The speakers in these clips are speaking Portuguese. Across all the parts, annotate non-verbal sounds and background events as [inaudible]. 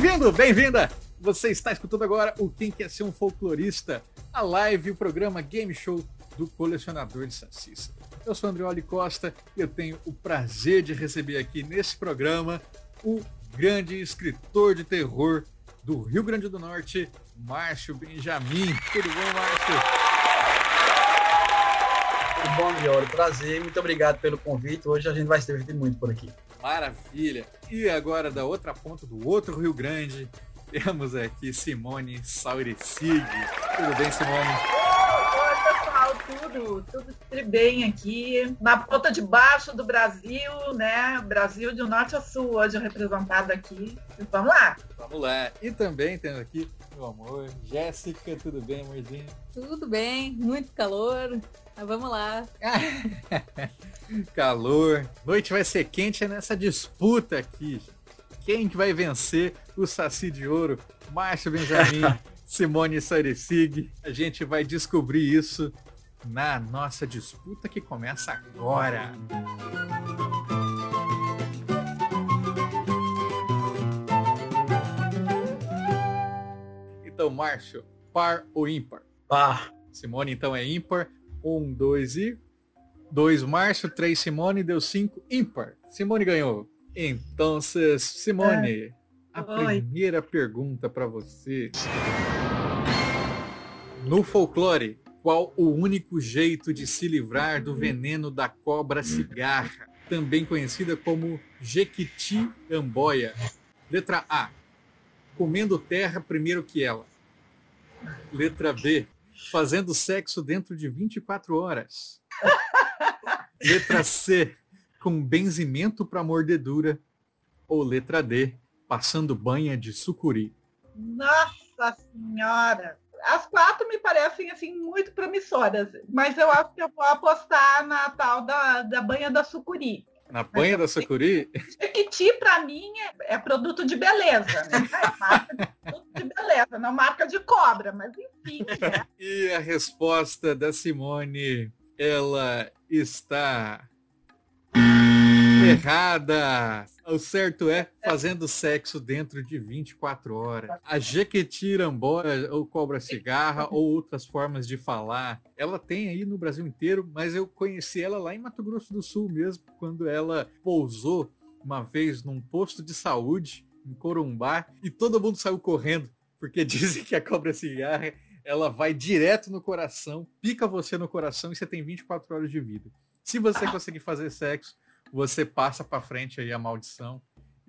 Bem-vindo, bem-vinda! Você está escutando agora o Quem Quer Ser um Folclorista, a live, o programa Game Show do Colecionador de Sacis. Eu sou Andrioli Costa e eu tenho o prazer de receber aqui nesse programa o grande escritor de terror do Rio Grande do Norte, Márcio Benjamin. Tudo bom, Márcio? Tudo bom, Andrioli? Prazer, muito obrigado pelo convite. Hoje a gente vai se divertir muito por aqui. Maravilha! E agora, da outra ponta do outro Rio Grande, temos aqui Simone Sauricig. Tudo bem, Simone? Oi, pessoal, tudo, tudo bem aqui. Na ponta de baixo do Brasil, né? Brasil de norte a sul, hoje representado aqui. Vamos lá! Vamos lá! E também temos aqui, meu amor, Jéssica, tudo bem, amorzinho? Tudo bem, muito calor. Mas vamos lá. [laughs] calor. Noite vai ser quente é nessa disputa aqui. Quem que vai vencer o Saci de Ouro? Márcio Benjamin, [laughs] Simone Sarecig. A gente vai descobrir isso na nossa disputa que começa agora. Então, Márcio, par ou ímpar? Par. Simone, então, é ímpar. Um, dois e. Dois, Márcio, três, Simone, deu cinco, ímpar. Simone ganhou. Então, Simone, é. a Oi. primeira pergunta para você. No folclore, qual o único jeito de se livrar do veneno da cobra cigarra, também conhecida como jequiti-amboia? Letra A. Comendo terra primeiro que ela. Letra B. Fazendo sexo dentro de 24 horas. [laughs] Letra C com benzimento para mordedura. Ou letra D, passando banha de sucuri. Nossa Senhora! As quatro me parecem assim muito promissoras, mas eu acho que eu vou apostar na tal da, da banha da sucuri. Na banha da sucuri? Jequiti, para mim, é, é, produto de beleza. Né? É marca de produto de beleza, não marca de cobra, mas enfim. Né? [laughs] e a resposta da Simone, ela está errada. O certo é fazendo sexo dentro de 24 horas. A jequitirambora, ou cobra cigarra, ou outras formas de falar, ela tem aí no Brasil inteiro, mas eu conheci ela lá em Mato Grosso do Sul mesmo, quando ela pousou uma vez num posto de saúde em Corumbá e todo mundo saiu correndo, porque [laughs] dizem que a cobra cigarra ela vai direto no coração, pica você no coração e você tem 24 horas de vida. Se você conseguir fazer sexo, você passa para frente aí a maldição.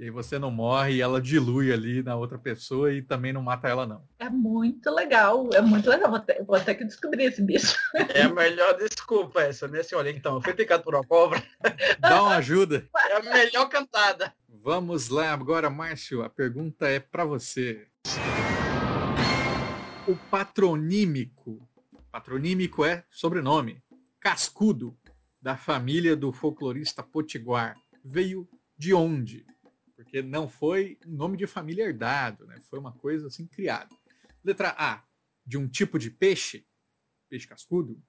E aí você não morre e ela dilui ali na outra pessoa e também não mata ela, não. É muito legal, é muito legal. Vou ter, vou ter que descobrir esse bicho. É a melhor desculpa essa, nesse olho. Então, eu fui picado por uma cobra. Dá uma ajuda. É a melhor cantada. Vamos lá agora, Márcio. A pergunta é para você. O patronímico. Patronímico é sobrenome. Cascudo da família do folclorista Potiguar veio de onde? Porque não foi nome de família herdado, né? foi uma coisa assim criada. Letra A, de um tipo de peixe, peixe cascudo.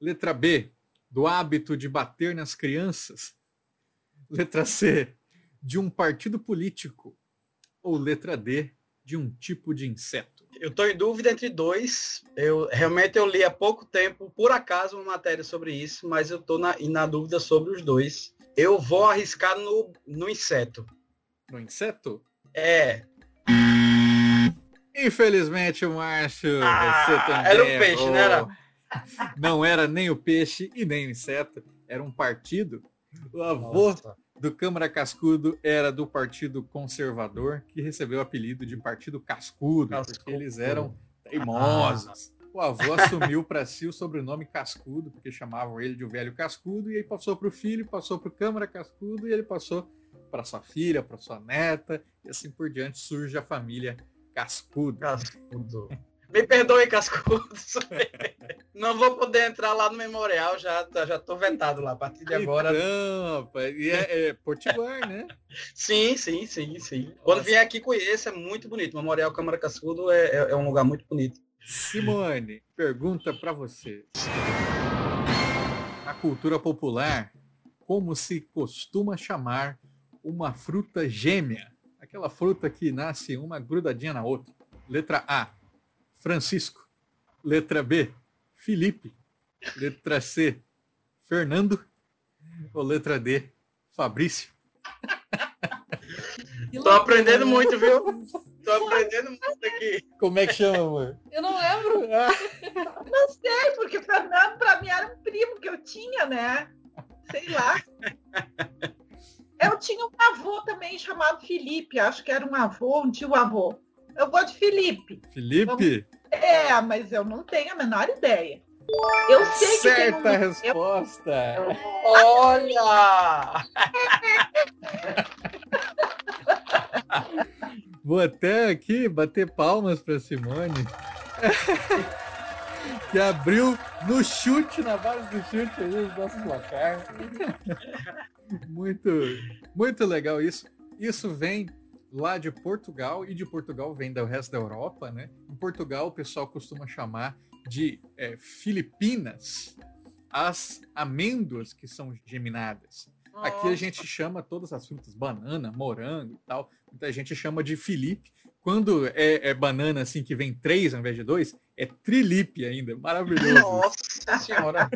Letra B, do hábito de bater nas crianças. Letra C, de um partido político. Ou letra D, de um tipo de inseto. Eu estou em dúvida entre dois. Eu realmente eu li há pouco tempo, por acaso, uma matéria sobre isso, mas eu estou na, na dúvida sobre os dois. Eu vou arriscar no, no inseto. No inseto? É. Infelizmente, o Márcio, ah, você também Era o peixe, não era? Não era nem o peixe e nem o inseto. Era um partido. O avô Nossa do Câmara Cascudo era do Partido Conservador, que recebeu o apelido de Partido Cascudo, Cascudo. porque eles eram teimosos. Ah. O avô assumiu para si o sobrenome Cascudo, porque chamavam ele de o velho Cascudo, e aí passou para o filho, passou para o Câmara Cascudo, e ele passou para sua filha, para sua neta, e assim por diante surge a família Cascudo. Cascudo. Me perdoe, Cascudos. [laughs] Não vou poder entrar lá no memorial, já, tá, já tô vetado lá. A partir de agora. Não, e é, é Potiguar, né? sim, sim, sim, sim. Quando vier aqui, conheça, é muito bonito. Memorial Câmara Cascudo é, é, é um lugar muito bonito. Simone, pergunta para você. Na cultura popular, como se costuma chamar uma fruta gêmea? Aquela fruta que nasce uma grudadinha na outra. Letra A, Francisco. Letra B, Felipe. Letra C, Fernando. Ou letra D, Fabrício. Tô aprendendo muito, viu? Tô aprendendo muito aqui. Como é que chama, amor? Eu não lembro. [laughs] Não sei, porque Fernando para mim era um primo que eu tinha, né? Sei lá. Eu tinha um avô também chamado Felipe, acho que era um avô, um tio avô. Eu vou de Felipe. Felipe? É, mas eu não tenho a menor ideia. Eu sei que Certa tem um... resposta. Olha! Vou até aqui bater palmas para Simone. [laughs] que abriu no chute, na base do chute aí, o nosso placar. muito, muito legal isso. Isso vem lá de Portugal e de Portugal vem do resto da Europa, né? Em Portugal o pessoal costuma chamar de é, Filipinas as amêndoas que são geminadas. Aqui a gente chama todas as frutas, banana, morango e tal. Muita gente chama de Felipe. Quando é, é banana assim que vem três ao invés de dois, é trilipe ainda. Maravilhoso. Nossa senhora!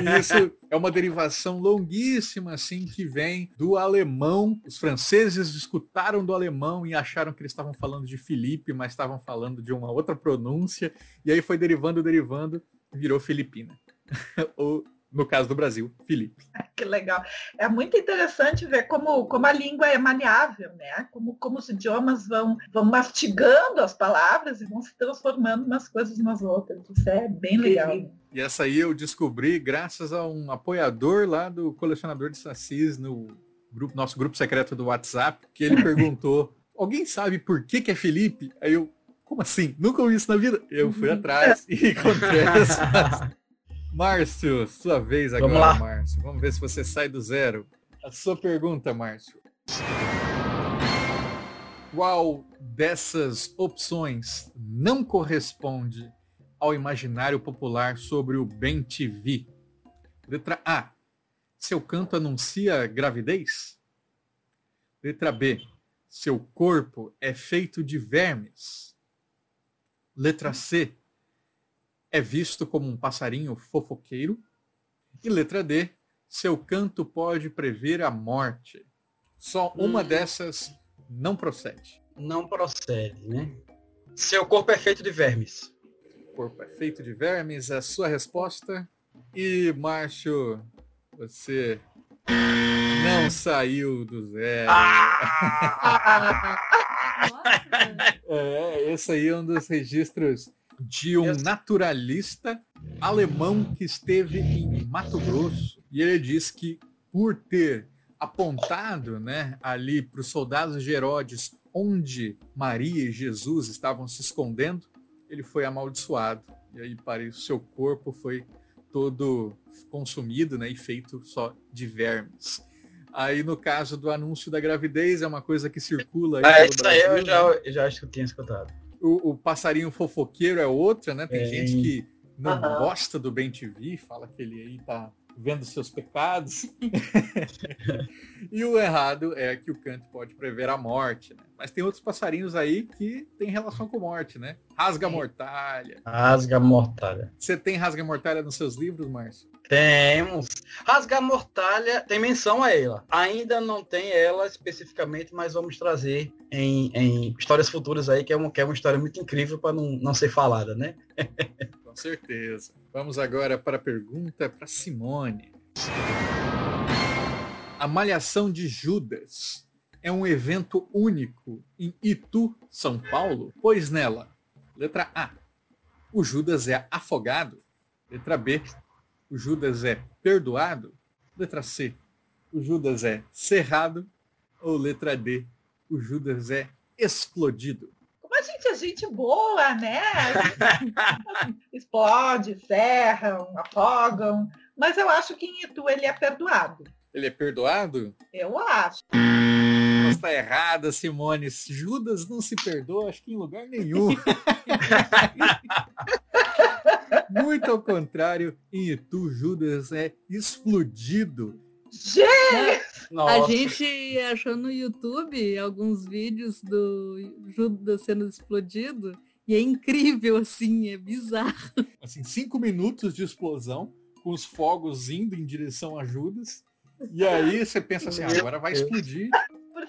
E isso é uma derivação longuíssima assim que vem do alemão. Os franceses escutaram do alemão e acharam que eles estavam falando de Felipe, mas estavam falando de uma outra pronúncia. E aí foi derivando, derivando, virou Filipina. [laughs] Ou no caso do Brasil, Felipe. [laughs] Que legal. É muito interessante ver como, como a língua é maleável, né? Como, como os idiomas vão, vão mastigando as palavras e vão se transformando umas coisas nas outras. Isso é bem legal. E essa aí eu descobri graças a um apoiador lá do colecionador de sacis no grupo, nosso grupo secreto do WhatsApp, que ele [laughs] perguntou: alguém sabe por que, que é Felipe? Aí eu, como assim? Nunca ouvi isso na vida. Eu fui atrás e encontrei. [laughs] Márcio, sua vez agora, Vamos. Márcio. Vamos ver se você sai do zero. A sua pergunta, Márcio. Qual dessas opções não corresponde ao imaginário popular sobre o Bem TV? Letra A. Seu canto anuncia gravidez? Letra B. Seu corpo é feito de vermes? Letra C é visto como um passarinho fofoqueiro. E letra D, seu canto pode prever a morte. Só uma Hum. dessas não procede. Não procede, né? Seu corpo é feito de vermes. Corpo é feito de vermes, a sua resposta. E, Márcio, você não saiu do zero. Ah! [laughs] É, esse aí é um dos registros de um naturalista alemão que esteve em Mato Grosso. E ele diz que por ter apontado né, ali para os soldados de Herodes onde Maria e Jesus estavam se escondendo, ele foi amaldiçoado. E aí para o seu corpo foi todo consumido né, e feito só de vermes. Aí no caso do anúncio da gravidez, é uma coisa que circula aí Ah, isso aí eu Brasil, já, né? eu já acho que eu tinha escutado. O, o passarinho fofoqueiro é outra, né? Tem É. gente que não Aham. gosta do Ben TV, fala que ele aí tá vendo seus pecados. [laughs] e o errado é que o canto pode prever a morte, né? Mas tem outros passarinhos aí que tem relação com morte, né? Rasga mortalha. Rasga mortalha. Você tem rasga mortalha nos seus livros, Márcio? Temos. Rasga mortalha tem menção a ela. Ainda não tem ela especificamente, mas vamos trazer em, em histórias futuras aí, que é, uma, que é uma história muito incrível para não, não ser falada, né? [laughs] Com certeza. Vamos agora para a pergunta para Simone. A Malhação de Judas é um evento único em Itu, São Paulo, pois nela, letra A, o Judas é afogado, letra B, o Judas é perdoado, letra C, o Judas é cerrado, ou letra D, o Judas é explodido. Como a gente é gente boa, né? [laughs] Explode, ferram, afogam. Mas eu acho que em Itu ele é perdoado. Ele é perdoado? Eu acho. Mas tá errada, Simone. Judas não se perdoa, acho que em lugar nenhum. [laughs] Muito ao contrário, em Itu, Judas é explodido. Gente! A gente achou no YouTube alguns vídeos do Judas sendo explodido e é incrível, assim, é bizarro. Assim, cinco minutos de explosão, com os fogos indo em direção a Judas. E aí você pensa assim, Meu agora vai explodir.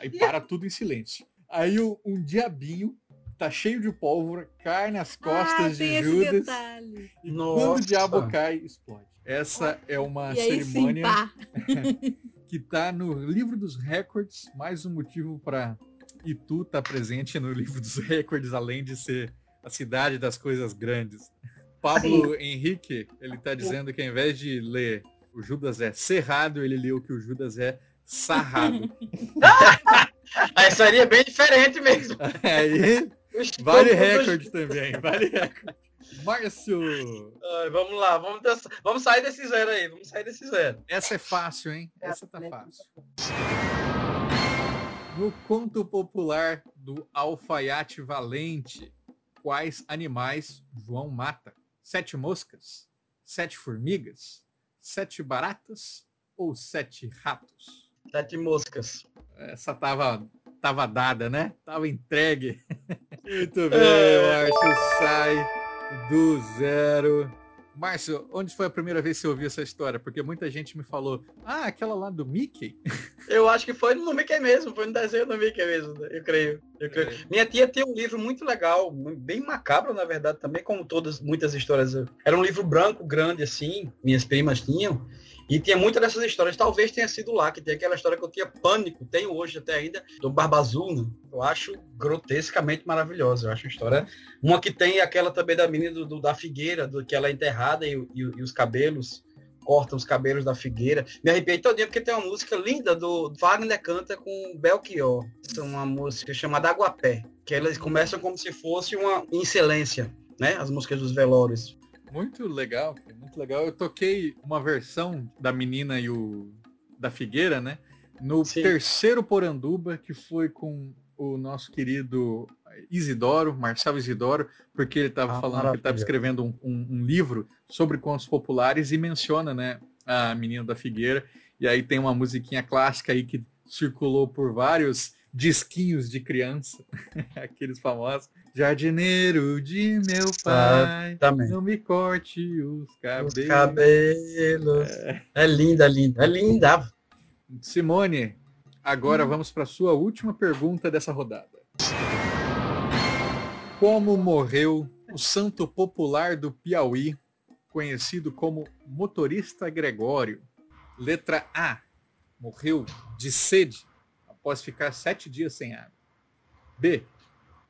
Aí para tudo em silêncio. Aí o- um diabinho tá cheio de pólvora, cai nas costas ah, de tem esse Judas. detalhe. E Nossa. quando o diabo cai, explode. Essa é uma e aí sim, cerimônia pá. [laughs] que tá no livro dos recordes, mais um motivo para Itu estar presente no livro dos recordes, além de ser a cidade das coisas grandes. Pablo Henrique, ele tá dizendo que ao invés de ler o Judas é cerrado, ele leu que o Judas é sarrado. [laughs] Aí seria bem diferente mesmo. Aí, vale recorde também, vale recorde. Márcio, Ai, vamos lá, vamos, vamos sair desse zero aí, vamos sair desse zero. essa é fácil, hein? Essa tá fácil. No conto popular do Alfaiate Valente, quais animais João mata? Sete moscas? Sete formigas? Sete baratas? Ou sete ratos? Sete moscas. Essa tava, tava dada, né? Tava entregue. [laughs] Muito bem, É. Márcio sai do zero. Márcio, onde foi a primeira vez que você ouviu essa história? Porque muita gente me falou, ah, aquela lá do Mickey. [laughs] Eu acho que foi no Mickey mesmo, foi no desenho do Mickey mesmo, eu creio. Eu creio. Minha tia tem um livro muito legal, bem macabro, na verdade, também, como todas, muitas histórias. Era um livro branco, grande, assim, minhas primas tinham, e tinha muitas dessas histórias. Talvez tenha sido lá, que tem aquela história que eu tinha pânico, tenho hoje até ainda, do Barba? Eu acho grotescamente maravilhosa. Eu acho uma história. Uma que tem aquela também da menina do, do- da figueira, do que ela é enterrada e, e e os cabelos cortam os cabelos da figueira. Me arrepiei todinho porque tem uma música linda do Wagner canta com Belchior. É uma música chamada Aguapé, que elas começam como se fosse uma excelência, né? As músicas dos velórios. Muito legal, muito legal. Eu toquei uma versão da menina e o da Figueira, né? No Sim. terceiro Poranduba, que foi com o nosso querido Isidoro, Marcelo Isidoro, porque ele estava Ah, falando que estava maravilha. escrevendo um, um- um livro sobre contos populares e menciona, né, a menina da Figueira. E aí tem uma musiquinha clássica aí que circulou por vários disquinhos de criança, [laughs] aqueles famosos. Jardineiro de meu pai, Também. não me corte os Os cabelos. cabelos. É linda, linda. É linda. Simone, agora vamos para a sua última pergunta dessa rodada. Como morreu o santo popular do Piauí, conhecido como motorista Gregório? Letra A. Morreu de sede após ficar sete dias sem água. B.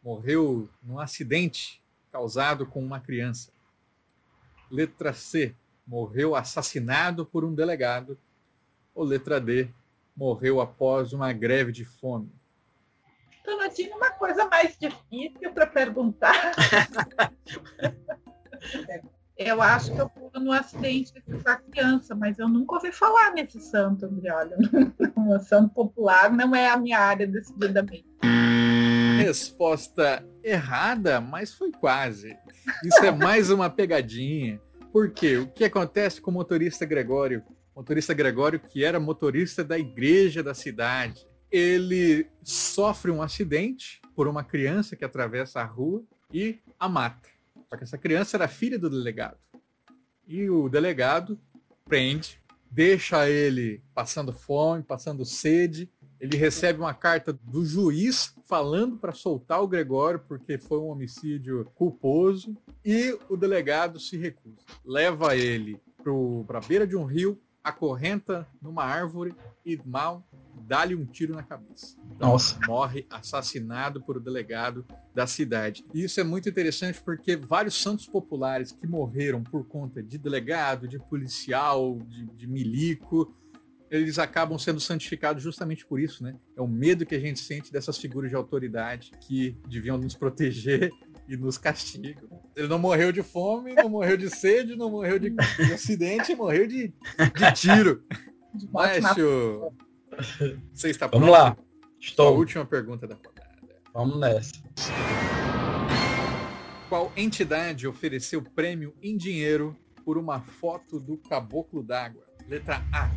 Morreu num acidente causado com uma criança. Letra C. Morreu assassinado por um delegado. Ou letra D. Morreu após uma greve de fome. Então, eu tinha uma coisa mais difícil para perguntar. [laughs] Eu acho que eu fui no acidente com essa criança, mas eu nunca ouvi falar nesse santo, Andrioli. O santo [laughs] popular não é a minha área decididamente. Resposta errada, mas foi quase. Isso é mais uma pegadinha. Por quê? O que acontece com o motorista Gregório? Motorista Gregório, que era motorista da igreja da cidade, ele sofre um acidente por uma criança que atravessa a rua e a mata. Só que essa criança era filha do delegado. E o delegado prende, deixa ele passando fome, passando sede, ele recebe uma carta do juiz falando para soltar o Gregório porque foi um homicídio culposo e o delegado se recusa. Leva ele para a beira de um rio, acorrenta numa árvore e mal dá-lhe um tiro na cabeça. Então, Nossa. morre assassinado por o delegado da cidade. E isso é muito interessante porque vários santos populares que morreram por conta de delegado, de policial, de, de milico, eles acabam sendo santificados justamente por isso, né? É o medo que a gente sente dessas figuras de autoridade que deviam nos proteger [laughs] e nos castigam. Ele não morreu de fome, não morreu de sede, não morreu de, de acidente, morreu de, de tiro. [laughs] Maestro, você está Vamos pronto? lá. A Estou. última pergunta da rodada. Vamos nessa. Qual entidade ofereceu prêmio em dinheiro por uma foto do caboclo d'água? Letra A.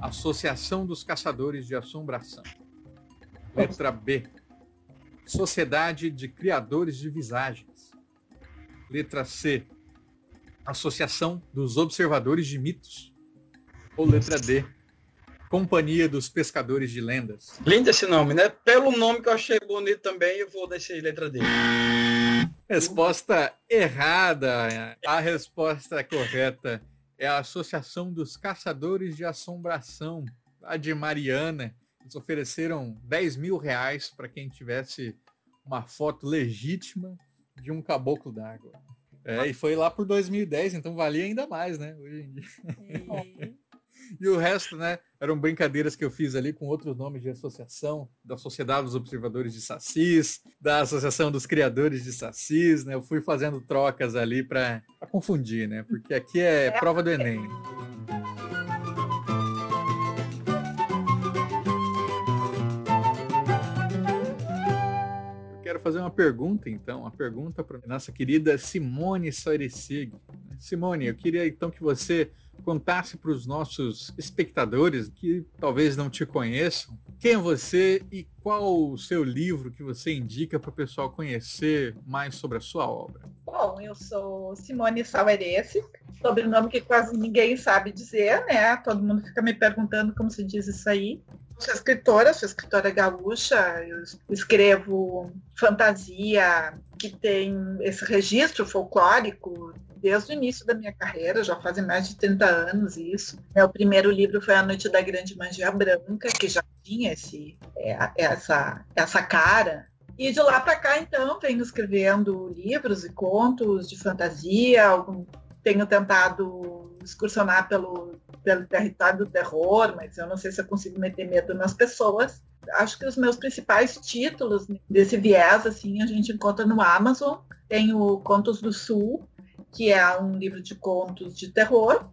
Associação dos Caçadores de Assombração. Letra B. Sociedade de Criadores de Visagens. Letra C. Associação dos Observadores de Mitos. Ou letra D. Companhia dos Pescadores de Lendas. Lindo esse nome, né? Pelo nome que eu achei bonito também, eu vou descer letra D. Resposta errada. A resposta correta é a Associação dos Caçadores de Assombração, a de Mariana. Eles ofereceram 10 mil reais para quem tivesse uma foto legítima de um caboclo d'água. É, e foi lá por 2010, então valia ainda mais, né? Hoje em dia. E o resto, né, eram brincadeiras que eu fiz ali com outros nomes de associação, da Sociedade dos Observadores de Sacis, da Associação dos Criadores de Sacis, né? Eu fui fazendo trocas ali para confundir, né? Porque aqui é prova do Enem. Eu quero fazer uma pergunta, então, uma pergunta para nossa querida Simone Soiresig. Simone, eu queria então que você contasse para os nossos espectadores que talvez não te conheçam quem é você e qual o seu livro que você indica para o pessoal conhecer mais sobre a sua obra. Bom, eu sou Simone Saueresse, sobrenome que quase ninguém sabe dizer, né? Todo mundo fica me perguntando como se diz isso aí. Sou escritora, sou escritora gaúcha, eu escrevo fantasia que tem esse registro folclórico desde o início da minha carreira, já fazem mais de 30 anos isso. Meu primeiro livro foi A Noite da Grande Magia Branca, que já tinha esse, é, essa, essa cara. E de lá para cá, então, venho escrevendo livros e contos de fantasia, tenho tentado excursionar pelo, pelo território do terror, mas eu não sei se eu consigo meter medo nas pessoas. Acho que os meus principais títulos desse viés, assim, a gente encontra no Amazon. Tenho Contos do Sul, que é um livro de contos de terror,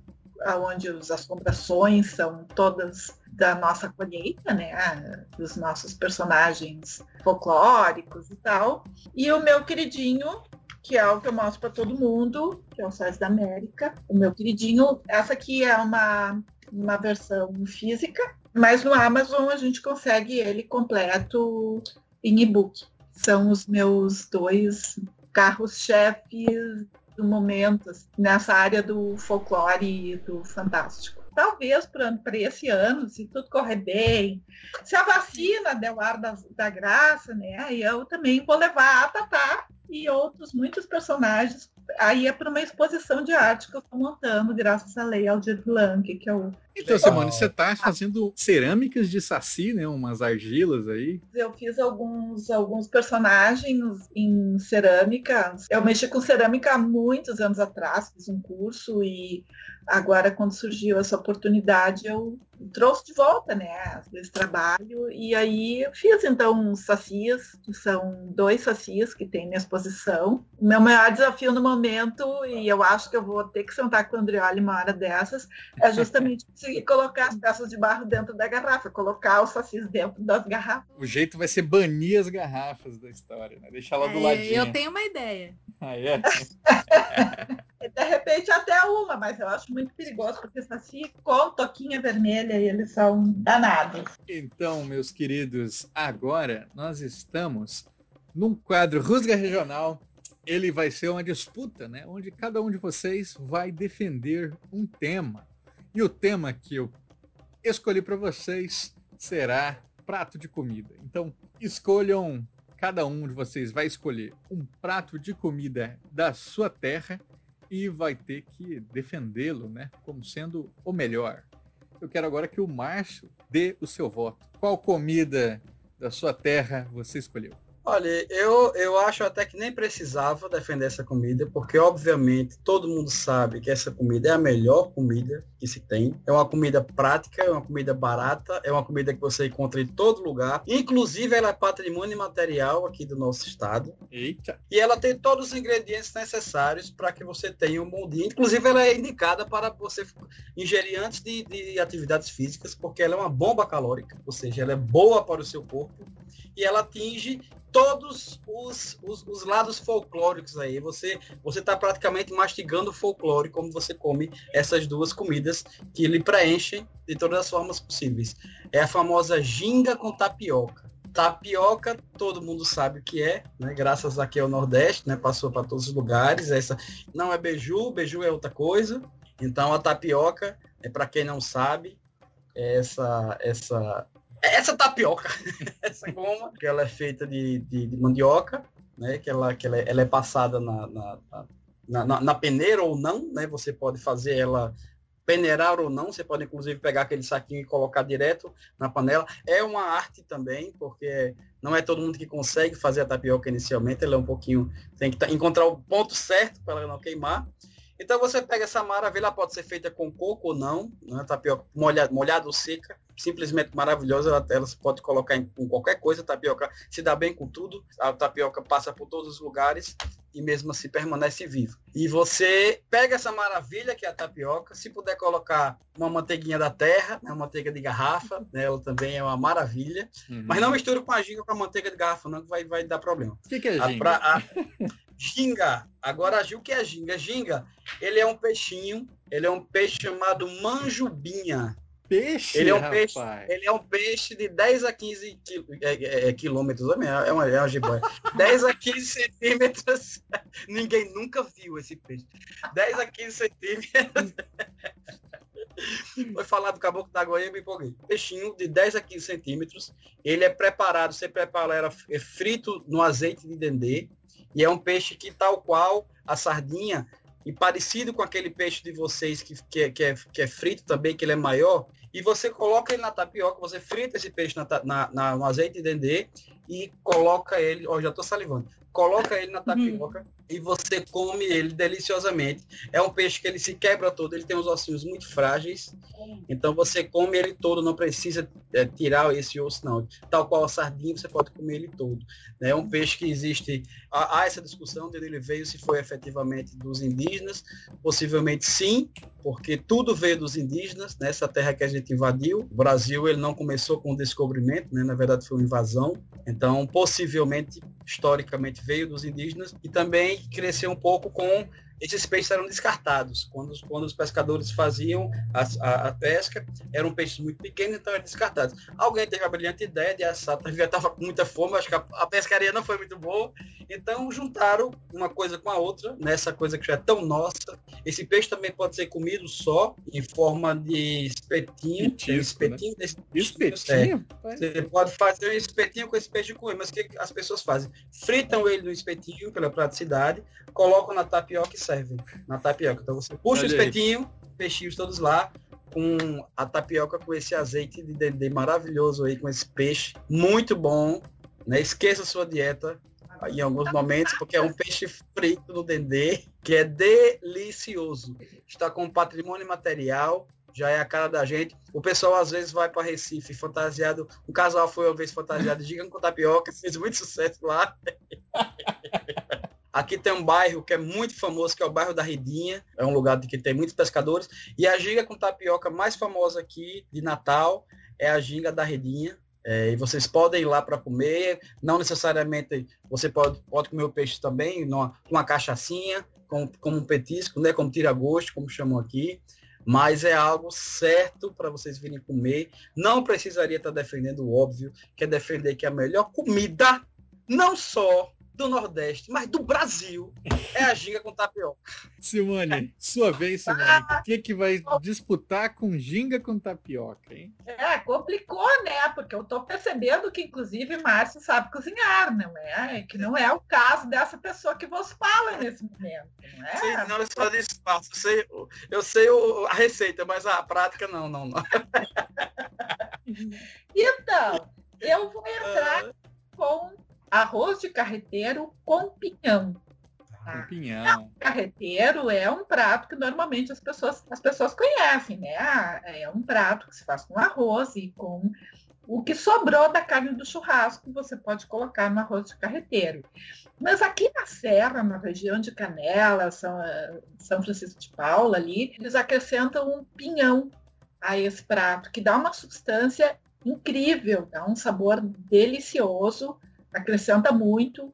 onde as assombrações são todas da nossa colheita, né, dos nossos personagens folclóricos e tal. E o meu queridinho, que é o que eu mostro para todo mundo, que é o Sais da América. O meu queridinho, essa aqui é uma, uma versão física, mas no Amazon a gente consegue ele completo em e-book. São os meus dois carros-chefes do momento, assim, nessa área do folclore e do fantástico. Talvez para esse ano, se tudo correr bem, se a vacina der o ar da, da graça, né? Eu também vou levar a Tatá e outros muitos personagens aí é para uma exposição de arte que eu estou montando, graças à lei Aldir Blanc, que é o. Então, Simone, você está fazendo cerâmicas de saci, né? Umas argilas aí. Eu fiz alguns, alguns personagens em cerâmica. Eu mexi com cerâmica há muitos anos atrás, fiz um curso e agora, quando surgiu essa oportunidade, eu trouxe de volta, né, esse trabalho, e aí eu fiz então uns sacias, que são dois sacias que tem na exposição. O meu maior desafio no momento, e eu acho que eu vou ter que sentar com o Andrioli uma hora dessas, é justamente [laughs] conseguir colocar as peças de barro dentro da garrafa, colocar os sacias dentro das garrafas. O jeito vai ser banir as garrafas da história, né? Deixar lá do é, ladinho. Eu tenho uma ideia. [laughs] Ah, é? [laughs] de repente até uma, mas eu acho muito perigoso, porque saci com toquinha vermelha e eles são danados. Então, meus queridos, agora nós estamos num quadro Rusga Regional. Ele vai ser uma disputa, né? Onde cada um de vocês vai defender um tema. E o tema que eu escolhi para vocês será prato de comida. Então, escolham cada um de vocês vai escolher um prato de comida da sua terra e vai ter que defendê-lo, né, como sendo o melhor. Eu quero agora que o Márcio dê o seu voto. Qual comida da sua terra você escolheu? Olha, eu, eu acho até que nem precisava defender essa comida, porque obviamente todo mundo sabe que essa comida é a melhor comida que se tem. É uma comida prática, é uma comida barata, é uma comida que você encontra em todo lugar. Inclusive, ela é patrimônio material aqui do nosso estado. Eita! E ela tem todos os ingredientes necessários para que você tenha um bom dia. Inclusive, ela é indicada para você ingerir antes de, de atividades físicas, porque ela é uma bomba calórica, ou seja, ela é boa para o seu corpo e ela atinge todos os, os, os, lados folclóricos aí. Você você está praticamente mastigando folclore como você come essas duas comidas comidas que lhe preenchem de todas as formas possíveis. É a famosa ginga com tapioca. Tapioca, todo mundo sabe o que é, né? Graças aqui ao Nordeste, né? Passou para todos os lugares. Essa não é beiju, beiju é outra coisa. Então a tapioca é para quem não sabe, é essa essa essa tapioca, [laughs] essa goma, que ela é feita de, de, de mandioca, né? Que ela que ela, é, ela é passada na na, na, na, na peneira ou não, né? Você pode fazer ela peneirar ou não, você pode inclusive pegar aquele saquinho e colocar direto na panela. É uma arte também, porque não é todo mundo que consegue fazer a tapioca inicialmente, ela é um pouquinho, tem que encontrar o ponto certo para ela não queimar. Então você pega essa maravilha, ela pode ser feita com coco ou não, né? tapioca molhada, molhada ou seca, simplesmente maravilhosa, ela, ela se pode colocar em, com qualquer coisa, a tapioca se dá bem com tudo, a tapioca passa por todos os lugares e mesmo assim permanece vivo. E você pega essa maravilha que é a tapioca, se puder colocar uma manteiguinha da terra, né, uma manteiga de garrafa, né, ela também é uma maravilha, uhum. mas não misture com a ginga com a manteiga de garrafa, não que vai, vai dar problema. O que, que é ginga? A, a, Ginga. Agora, o que é ginga? Ginga, ele é um peixinho, ele é um peixe chamado manjubinha. Peixe, ele é um rapaz. peixe, ele é um peixe de 10 a 15 quil, é, é, é, quilômetros, é uma, é uma jiboia. [laughs] 10 a 15 centímetros. [laughs] Ninguém nunca viu esse peixe. 10 a 15 centímetros. Foi falar do caboclo da Goiânia, me empolguei. Peixinho de 10 a 15 centímetros. Ele é preparado, você prepara ela é frito no azeite de dendê. E é um peixe que, tal qual a sardinha, e parecido com aquele peixe de vocês que, que, é, que, é, que é frito também, que ele é maior, e você coloca ele na tapioca, você frita esse peixe na, na, na no azeite de dendê e coloca ele, ó, já estou salivando, coloca ele na uhum. tapioca e você come ele deliciosamente. É um peixe que ele se quebra todo, ele tem os ossinhos muito frágeis, então você come ele todo, não precisa é, tirar esse osso não. Tal qual a sardinha, você pode comer ele todo. É um peixe que existe, há, há essa discussão de onde ele veio, se foi efetivamente dos indígenas, possivelmente sim, porque tudo veio dos indígenas, nessa terra que a gente invadiu. O Brasil ele não começou com o descobrimento, né? na verdade foi uma invasão. Então, possivelmente, historicamente, veio dos indígenas e também cresceu um pouco com esses peixes eram descartados. Quando, quando os pescadores faziam a, a, a, pesca, eram peixes muito pequenos, então eram descartados. Alguém teve a brilhante ideia de assar, já estava com muita fome, acho que a, a, pescaria não foi muito boa, então juntaram uma coisa com a outra, nessa coisa que já é tão nossa. Esse peixe também pode ser comido só, em forma de espetinho. Petisco, né? espetinho, né? espetinho? É. Você pode fazer um espetinho com esse peixe de coelho, mas o que as pessoas fazem? Fritam ele no espetinho, pela praticidade, colocam na tapioca e servem na tapioca. Então você puxa Olha o espetinho, aí. peixinhos todos lá, com a tapioca com esse azeite de dendê maravilhoso aí, com esse peixe, muito bom. Né? Esqueça a sua dieta em alguns momentos, porque é um peixe frito no dendê, que é delicioso. Está com patrimônio material, já é a cara da gente. O pessoal às vezes vai para Recife fantasiado. Um casal foi uma vez fantasiado de gigante com tapioca, fez muito sucesso lá. [laughs] Aqui tem um bairro que é muito famoso, que é o bairro da Redinha. É um lugar que tem muitos pescadores. E a ginga com tapioca mais famosa aqui de Natal é a ginga da Redinha. É, e vocês podem ir lá para comer. Não necessariamente você pode, pode comer o peixe também, com uma cachaçinha, como um petisco, né? como tira-gosto, como chamam aqui. Mas é algo certo para vocês virem comer. Não precisaria estar tá defendendo o óbvio, que é defender que a melhor comida, não só do Nordeste, mas do Brasil, é a ginga com tapioca. Simone, sua vez, Simone. O que, que vai disputar com ginga com tapioca, hein? É, complicou, né? Porque eu tô percebendo que, inclusive, Márcio sabe cozinhar, não é? Que não é o caso dessa pessoa que vos fala nesse momento, não é? Sim, não, eu só disse Eu sei, eu sei a receita, mas a prática não, não, não. [laughs] então, eu vou entrar uh... com arroz de carreteiro com pinhão. Ah, com pinhão. Carreteiro é um prato que normalmente as pessoas, as pessoas conhecem, né? Ah, é um prato que se faz com arroz e com o que sobrou da carne do churrasco você pode colocar no arroz de carreteiro. Mas aqui na Serra, na região de Canela, São, São Francisco de Paula, ali, eles acrescentam um pinhão a esse prato, que dá uma substância incrível, dá um sabor delicioso acrescenta muito.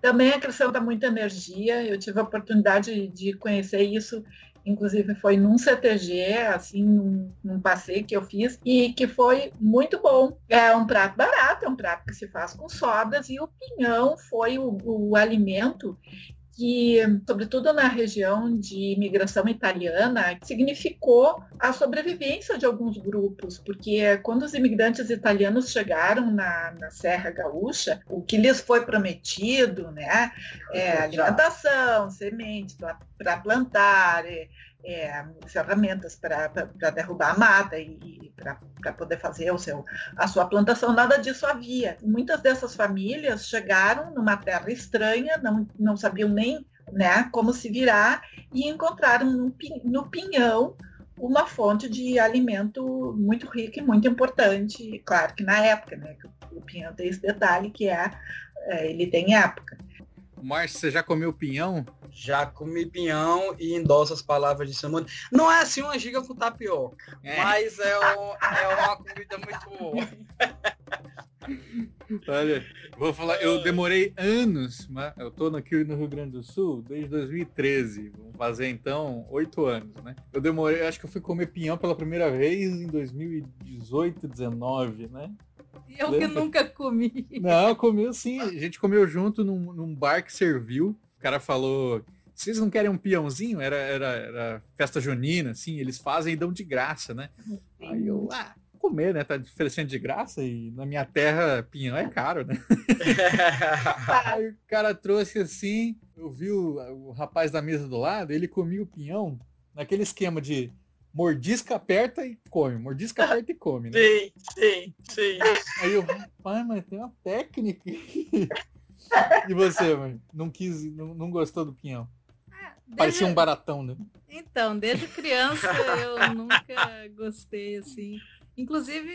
Também acrescenta muita energia. Eu tive a oportunidade de conhecer isso inclusive foi num CTG, assim, num, num, passeio que eu fiz, e que foi muito bom. É um prato barato, é um prato que se faz com sobras, e o pinhão foi o, o alimento que, sobretudo na região de imigração italiana, significou a sobrevivência de alguns grupos, porque quando os imigrantes italianos chegaram na, na Serra Gaúcha, o que lhes foi prometido, né, é alimentação, sementes para plantar, é, é, ferramentas para derrubar a mata e, para poder fazer o seu, a sua plantação, nada disso havia. Muitas dessas famílias chegaram numa terra estranha, não, não sabiam nem né, como se virar e encontraram no, no pinhão uma fonte de alimento muito rica e muito importante. Claro que na época, né, o pinhão tem esse detalhe que é, é ele tem época. Márcio, você já comeu pinhão? Já comi pinhão e endosso as palavras de Simone. Não é assim uma giga com tapioca, é. mas é, um, é uma comida muito boa. Olha, vou falar, eu demorei anos, mas eu tô aqui no Rio Grande do Sul desde 2013. Vamos fazer então oito anos, né? Eu demorei, acho que eu fui comer pinhão pela primeira vez em 2018, 19, né? Eu Lembra? que nunca comi. Não, comeu sim. A gente comeu junto num, num bar que serviu. O cara falou: vocês não querem um peãozinho? Era, era, era festa junina, assim, eles fazem e dão de graça, né? Aí eu, ah, comer, né? Tá oferecendo de graça e na minha terra pinhão é caro, né? [laughs] Aí o cara trouxe assim, eu vi o, o rapaz da mesa do lado, ele comia o pinhão naquele esquema de mordisca, aperta e come. Mordisca, aperta e come, né? Sim, sim, sim. Aí eu, pai, mas tem uma técnica. e você, mãe? Não quis, não, não gostou do pinhão? Ah, desde... Parecia um baratão, né? Então, desde criança eu nunca gostei, assim. Inclusive,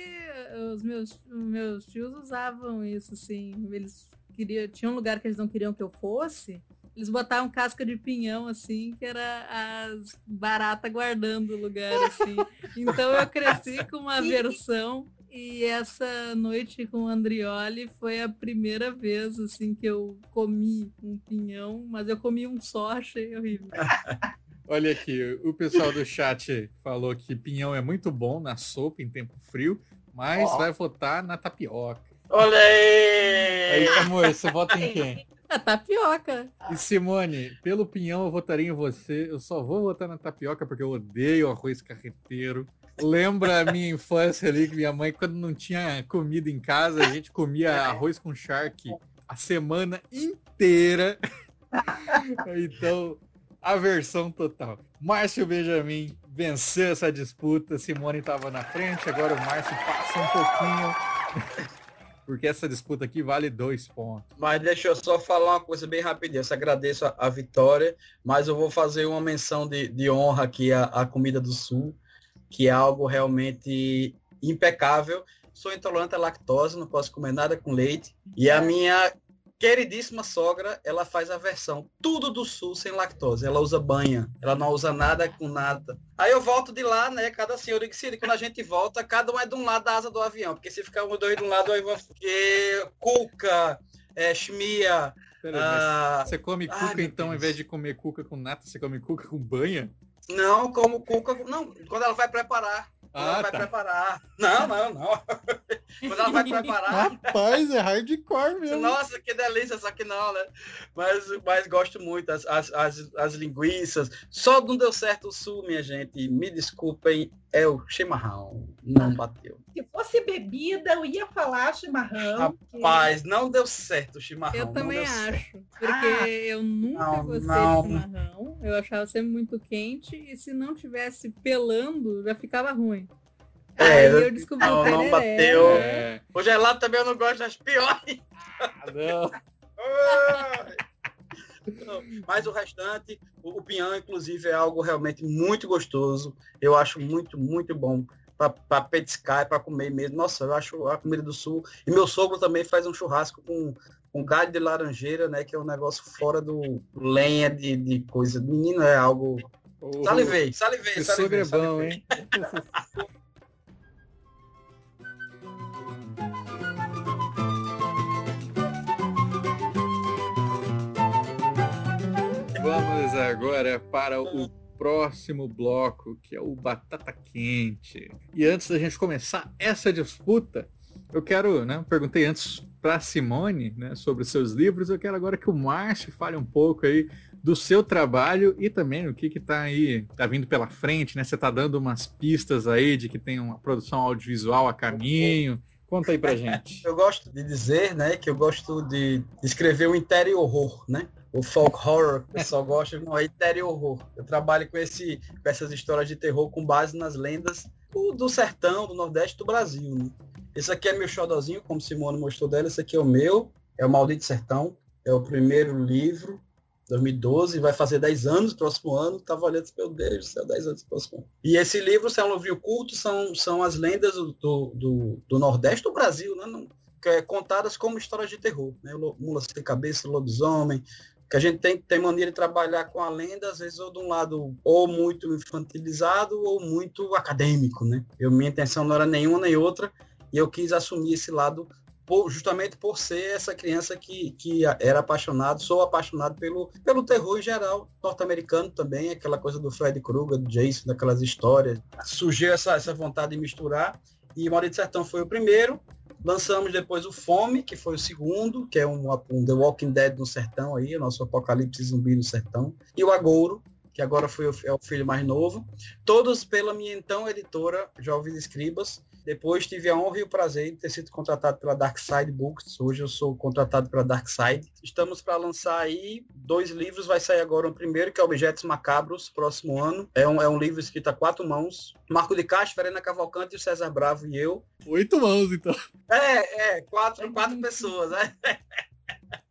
os meus, meus tios usavam isso, assim. Eles queriam. Tinha um lugar que eles não queriam que eu fosse. Eles botavam casca de pinhão, assim, que era as baratas guardando o lugar, assim. Então eu cresci com uma versão e essa noite com o Andrioli foi a primeira vez, assim, que eu comi um pinhão, mas eu comi um só, achei horrível. [laughs] Olha aqui, o pessoal do chat falou que pinhão é muito bom na sopa em tempo frio, mas oh. vai votar na tapioca. Olha aí! Aí, amor, você vota em quem? [laughs] [laughs] A tapioca. E Simone, pelo pinhão eu votaria em você. Eu só vou votar na tapioca porque eu odeio arroz carreteiro. Lembra a minha infância ali que minha mãe, quando não tinha comida em casa, a gente comia arroz com charque a semana inteira. [laughs] então, aversão total. Márcio Benjamin venceu essa disputa. Simone estava na frente, agora o Márcio passa um pouquinho [laughs] porque essa disputa aqui vale dois pontos. Mas deixa eu só falar uma coisa bem rapidinho. Eu agradeço a, a, vitória, mas eu vou fazer uma menção de, de honra aqui à, à comida do Sul, que é algo realmente impecável. Sou intolerante à lactose, não posso comer nada com leite. E a minha queridíssima sogra, ela faz a versão tudo do sul sem lactose. Ela usa banha, ela não usa nada com nada. Aí eu volto de lá, né? Cada senhor e quando a gente volta, cada um é de um lado da asa do avião. Porque se ficar um dois de um lado, aí vou porque cuca, é, chimia. ah... Você come cuca, Ai, então, ao invés de comer cuca com nata, você come cuca com banha? Não, como cuca. Não, quando ela vai preparar. Ah, ela vai tá. preparar. Não, não, não. [laughs] Quando ela vai preparar. Rapaz, é hardcore mesmo. Nossa, que delícia, só que não, né? Mas, mas gosto muito. As, as, as, as linguiças. Só não deu certo o sul, minha gente. Me desculpem, é o chimarrão. Não bateu. Se fosse bebida, eu ia falar chimarrão. Rapaz, que... não deu certo o chimarrão. Eu também acho. Certo. Porque ah, eu nunca não, gostei não. de chimarrão. Eu achava sempre muito quente. E se não tivesse pelando, já ficava ruim. É, Aí eu descobri não, o não bateu. É. O gelado também eu não gosto das piores. Ah, não. Mas o restante, o, o pinhão, inclusive, é algo realmente muito gostoso. Eu acho muito, muito bom para petiscar e para comer mesmo. Nossa, eu acho a comida do sul. E meu sogro também faz um churrasco com, com galho de laranjeira, né? Que é um negócio fora do lenha de, de coisa. Menino, é algo. Oh, salivei, salivei, salivei. Sogro é bom, hein? [laughs] Vamos agora para o próximo bloco, que é o Batata Quente. E antes da gente começar essa disputa, eu quero, né? Perguntei antes para Simone, né, sobre os seus livros. Eu quero agora que o Márcio fale um pouco aí do seu trabalho e também o que que tá aí, tá vindo pela frente, né? Você tá dando umas pistas aí de que tem uma produção audiovisual a caminho. Conta aí pra [laughs] gente. Eu gosto de dizer, né, que eu gosto de escrever o interior horror, né? O folk horror, o pessoal gosta, não, é interior horror. Eu trabalho com, esse, com essas histórias de terror com base nas lendas do, do sertão, do nordeste do Brasil, né? Esse aqui é meu xodozinho, como Simone mostrou dela, esse aqui é o meu, é o Maldito Sertão, é o primeiro livro 2012, vai fazer 10 anos próximo ano, tava olhando, meu Deus do céu, 10 anos próximo ano. E esse livro, se é um livro culto, são, são as lendas do, do, do Nordeste do Brasil, né? Não, é, contadas como histórias de terror, né? Mula sem cabeça, lobisomem, que a gente tem, tem maneira de trabalhar com a lenda, às vezes, ou de um lado ou muito infantilizado ou muito acadêmico, né? Eu, minha intenção não era nenhuma nem outra, e eu quis assumir esse lado por, justamente por ser essa criança que, que era apaixonado, sou apaixonado pelo, pelo terror em geral, norte-americano também, aquela coisa do Fred Krueger, do Jason, daquelas histórias. Surgiu essa, essa vontade de misturar, e Maurício Sertão foi o primeiro. Lançamos depois o Fome, que foi o segundo, que é um, um The Walking Dead no sertão aí, o nosso apocalipse zumbi no sertão. E o Agouro, que agora foi o, é o filho mais novo. Todos pela minha então editora Jovens Escribas, depois tive a honra e o prazer de ter sido contratado pela Dark Side Books. Hoje eu sou contratado pela Dark Side. Estamos para lançar aí dois livros. Vai sair agora o primeiro, que é Objetos Macabros, próximo ano. É um, é um livro escrito a quatro mãos. Marco de Castro, Verena Cavalcante, o César Bravo e eu. Oito mãos, então. É, é, quatro, quatro pessoas, né? [laughs]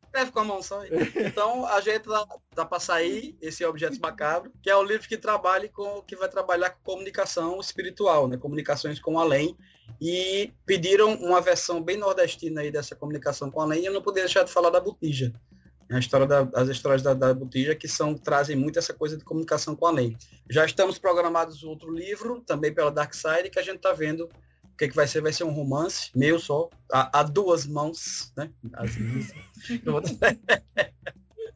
Escreve com a mão só. Então, a gente dá, dá para sair esse Objetos Macabros, que é o livro que trabalha com, que vai trabalhar com comunicação espiritual, né? Comunicações com além. E pediram uma versão bem nordestina aí dessa comunicação com além, e eu não poderia deixar de falar da botija. A história da, as histórias da, da botija que são trazem muito essa coisa de comunicação com além. Já estamos programados outro livro, também pela Dark Side, que a gente está vendo o que, que vai ser? Vai ser um romance meu só, a, a duas mãos, né? As [laughs]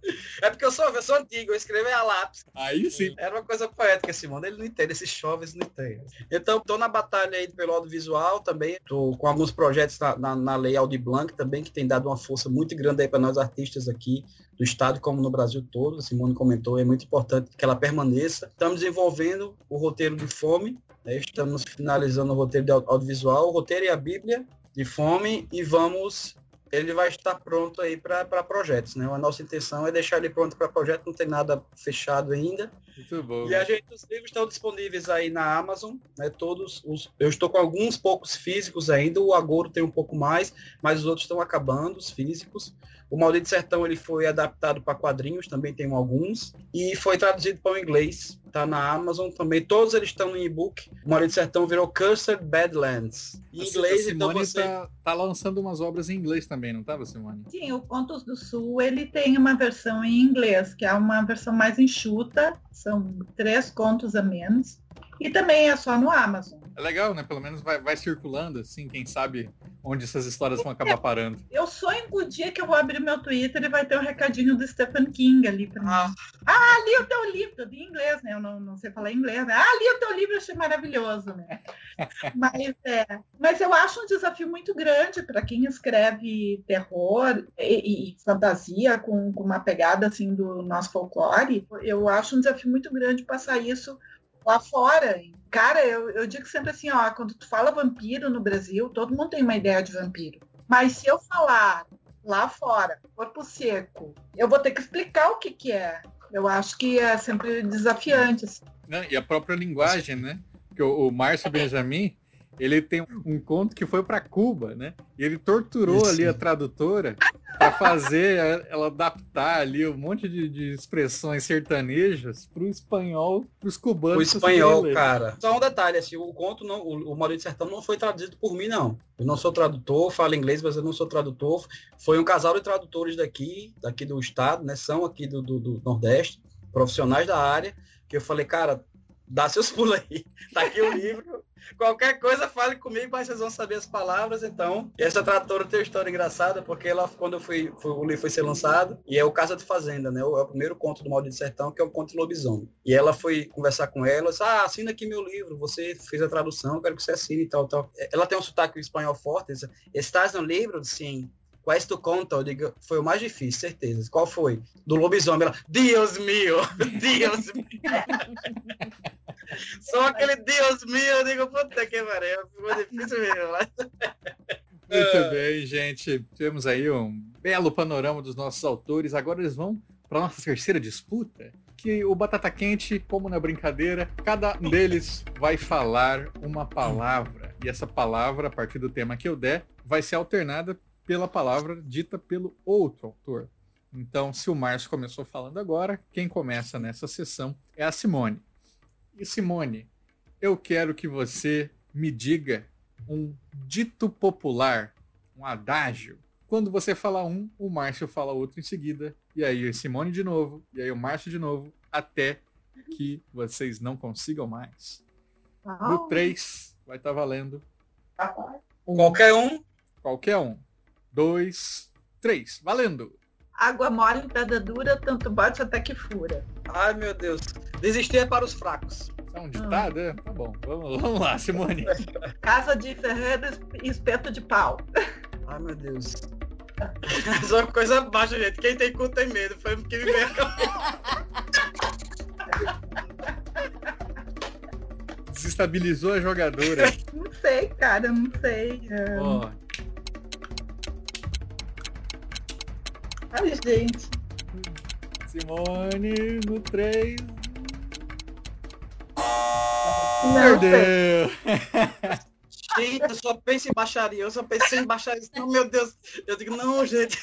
[laughs] É porque eu sou uma pessoa antiga, eu escrevo a lápis. Aí sim. Era uma coisa poética, Simone. Ele não entende, esses jovens não entendem. Então, estou na batalha aí pelo audiovisual também. Estou com alguns projetos na, na, na Lei Audi Blanc também, que tem dado uma força muito grande aí para nós artistas aqui do estado, como no Brasil todo. A Simone comentou, é muito importante que ela permaneça. Estamos desenvolvendo o roteiro de fome? Estamos finalizando o roteiro de audiovisual, o roteiro e a Bíblia de fome e vamos ele vai estar pronto aí para projetos, né? A nossa intenção é deixar ele pronto para projeto, não tem nada fechado ainda. Muito bom. E a gente, os livros estão disponíveis aí na Amazon, né? Todos os, eu estou com alguns poucos físicos ainda, o Agouro tem um pouco mais, mas os outros estão acabando, os físicos. O Maldito Sertão ele foi adaptado para quadrinhos, também tem alguns, e foi traduzido para o inglês, tá na Amazon também. Todos eles estão no e-book. O Maldito Sertão virou Cursed Badlands. Em inglês, então você tá, tá, lançando umas obras em inglês também, não estava, Simone? Sim, o Contos do Sul ele tem uma versão em inglês, que é uma versão mais enxuta, são três contos a menos. E também é só no Amazon. É legal, né? Pelo menos vai, vai circulando, assim, quem sabe onde essas histórias vão acabar parando. Eu sonho com o dia que eu vou abrir meu Twitter e vai ter um recadinho do Stephen King ali pra mim. Ah, ah ali o teu livro, de inglês, né? Eu não, não sei falar inglês, né? Ah, ali o teu livro, eu achei maravilhoso, né? [laughs] mas, é, mas eu acho um desafio muito grande para quem escreve terror e, e fantasia com, com uma pegada assim do nosso folclore. Eu acho um desafio muito grande passar isso lá fora. Cara, eu, eu digo sempre assim, ó, quando tu fala vampiro no Brasil, todo mundo tem uma ideia de vampiro. Mas se eu falar lá fora, corpo seco, eu vou ter que explicar o que, que é. Eu acho que é sempre desafiante. Assim. Não, e a própria linguagem, né? Que o, o Márcio Benjamin, ele tem um conto que foi para Cuba, né? E ele torturou Isso. ali a tradutora para fazer ela adaptar ali um monte de, de expressões sertanejas para o espanhol, para os cubanos. O espanhol, cara. Só um detalhe, assim, o conto, não, o, o Maurício Sertão não foi traduzido por mim, não. Eu não sou tradutor, falo inglês, mas eu não sou tradutor. Foi um casal de tradutores daqui, daqui do estado, né? São aqui do, do, do Nordeste, profissionais da área, que eu falei, cara, dá seus pulos aí. Tá aqui o livro. Qualquer coisa, fale comigo, mas vocês vão saber as palavras, então. Essa tradutora tem uma história engraçada, porque ela, quando eu fui, foi, o livro foi ser lançado, e é o Casa de Fazenda, né? É o primeiro conto do Maldito Sertão, que é o conto lobisomem. E ela foi conversar com ela, disse, ah, assina aqui meu livro, você fez a tradução, quero que você assine e tal, tal. Ela tem um sotaque espanhol forte, disse, estás no livro? Sim. Quais tu conta? Eu digo, foi o mais difícil, certeza. Qual foi? Do lobisomem. Ela, Deus meu! [laughs] Deus meu! [laughs] Só aquele Deus meu, eu digo, puta que pariu, ficou difícil mesmo. [laughs] Muito bem, gente. Temos aí um belo panorama dos nossos autores. Agora eles vão para nossa terceira disputa, que o Batata Quente, como na brincadeira, cada um deles vai falar uma palavra. E essa palavra, a partir do tema que eu der, vai ser alternada pela palavra dita pelo outro autor. Então, se o Márcio começou falando agora, quem começa nessa sessão é a Simone. E Simone, eu quero que você me diga um dito popular, um adágio. Quando você fala um, o Márcio fala outro em seguida, e aí a Simone de novo, e aí o Márcio de novo, até que vocês não consigam mais. No 3, vai estar tá valendo. Um, qualquer um? Qualquer um. Dois, três. Valendo! Água mole em pedra dura, tanto bate até que fura. Ai, meu Deus. Desistir é para os fracos. É um ditado, é? Tá bom. Vamos, [laughs] vamos lá, Simone. Casa de ferreiro e espeto de pau. Ai, meu Deus. Só uma coisa baixa, gente. Quem tem cu tem medo. Foi o que me veio Desestabilizou a jogadora. Não sei, cara, não sei. Ó, Ai, gente. Simone no 3. Perdeu! Gente, eu só penso em baixaria, eu só pensei em baixaria. Não, meu Deus, eu digo, não, gente.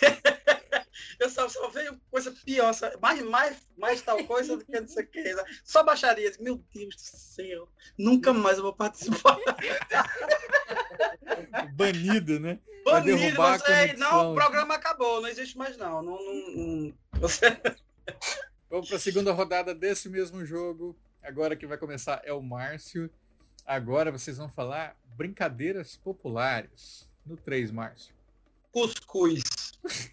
[laughs] Eu só, só veio coisa pior, mais, mais, mais tal coisa do que não sei o que. Só baixaria. Meu Deus do céu, nunca mais eu vou participar. [laughs] Banido, né? Banido, você, não, o programa acabou, não existe mais não. não, não, não você... [laughs] Vamos para a segunda rodada desse mesmo jogo. Agora que vai começar é o Márcio. Agora vocês vão falar brincadeiras populares. No 3, Márcio. Cuscuz.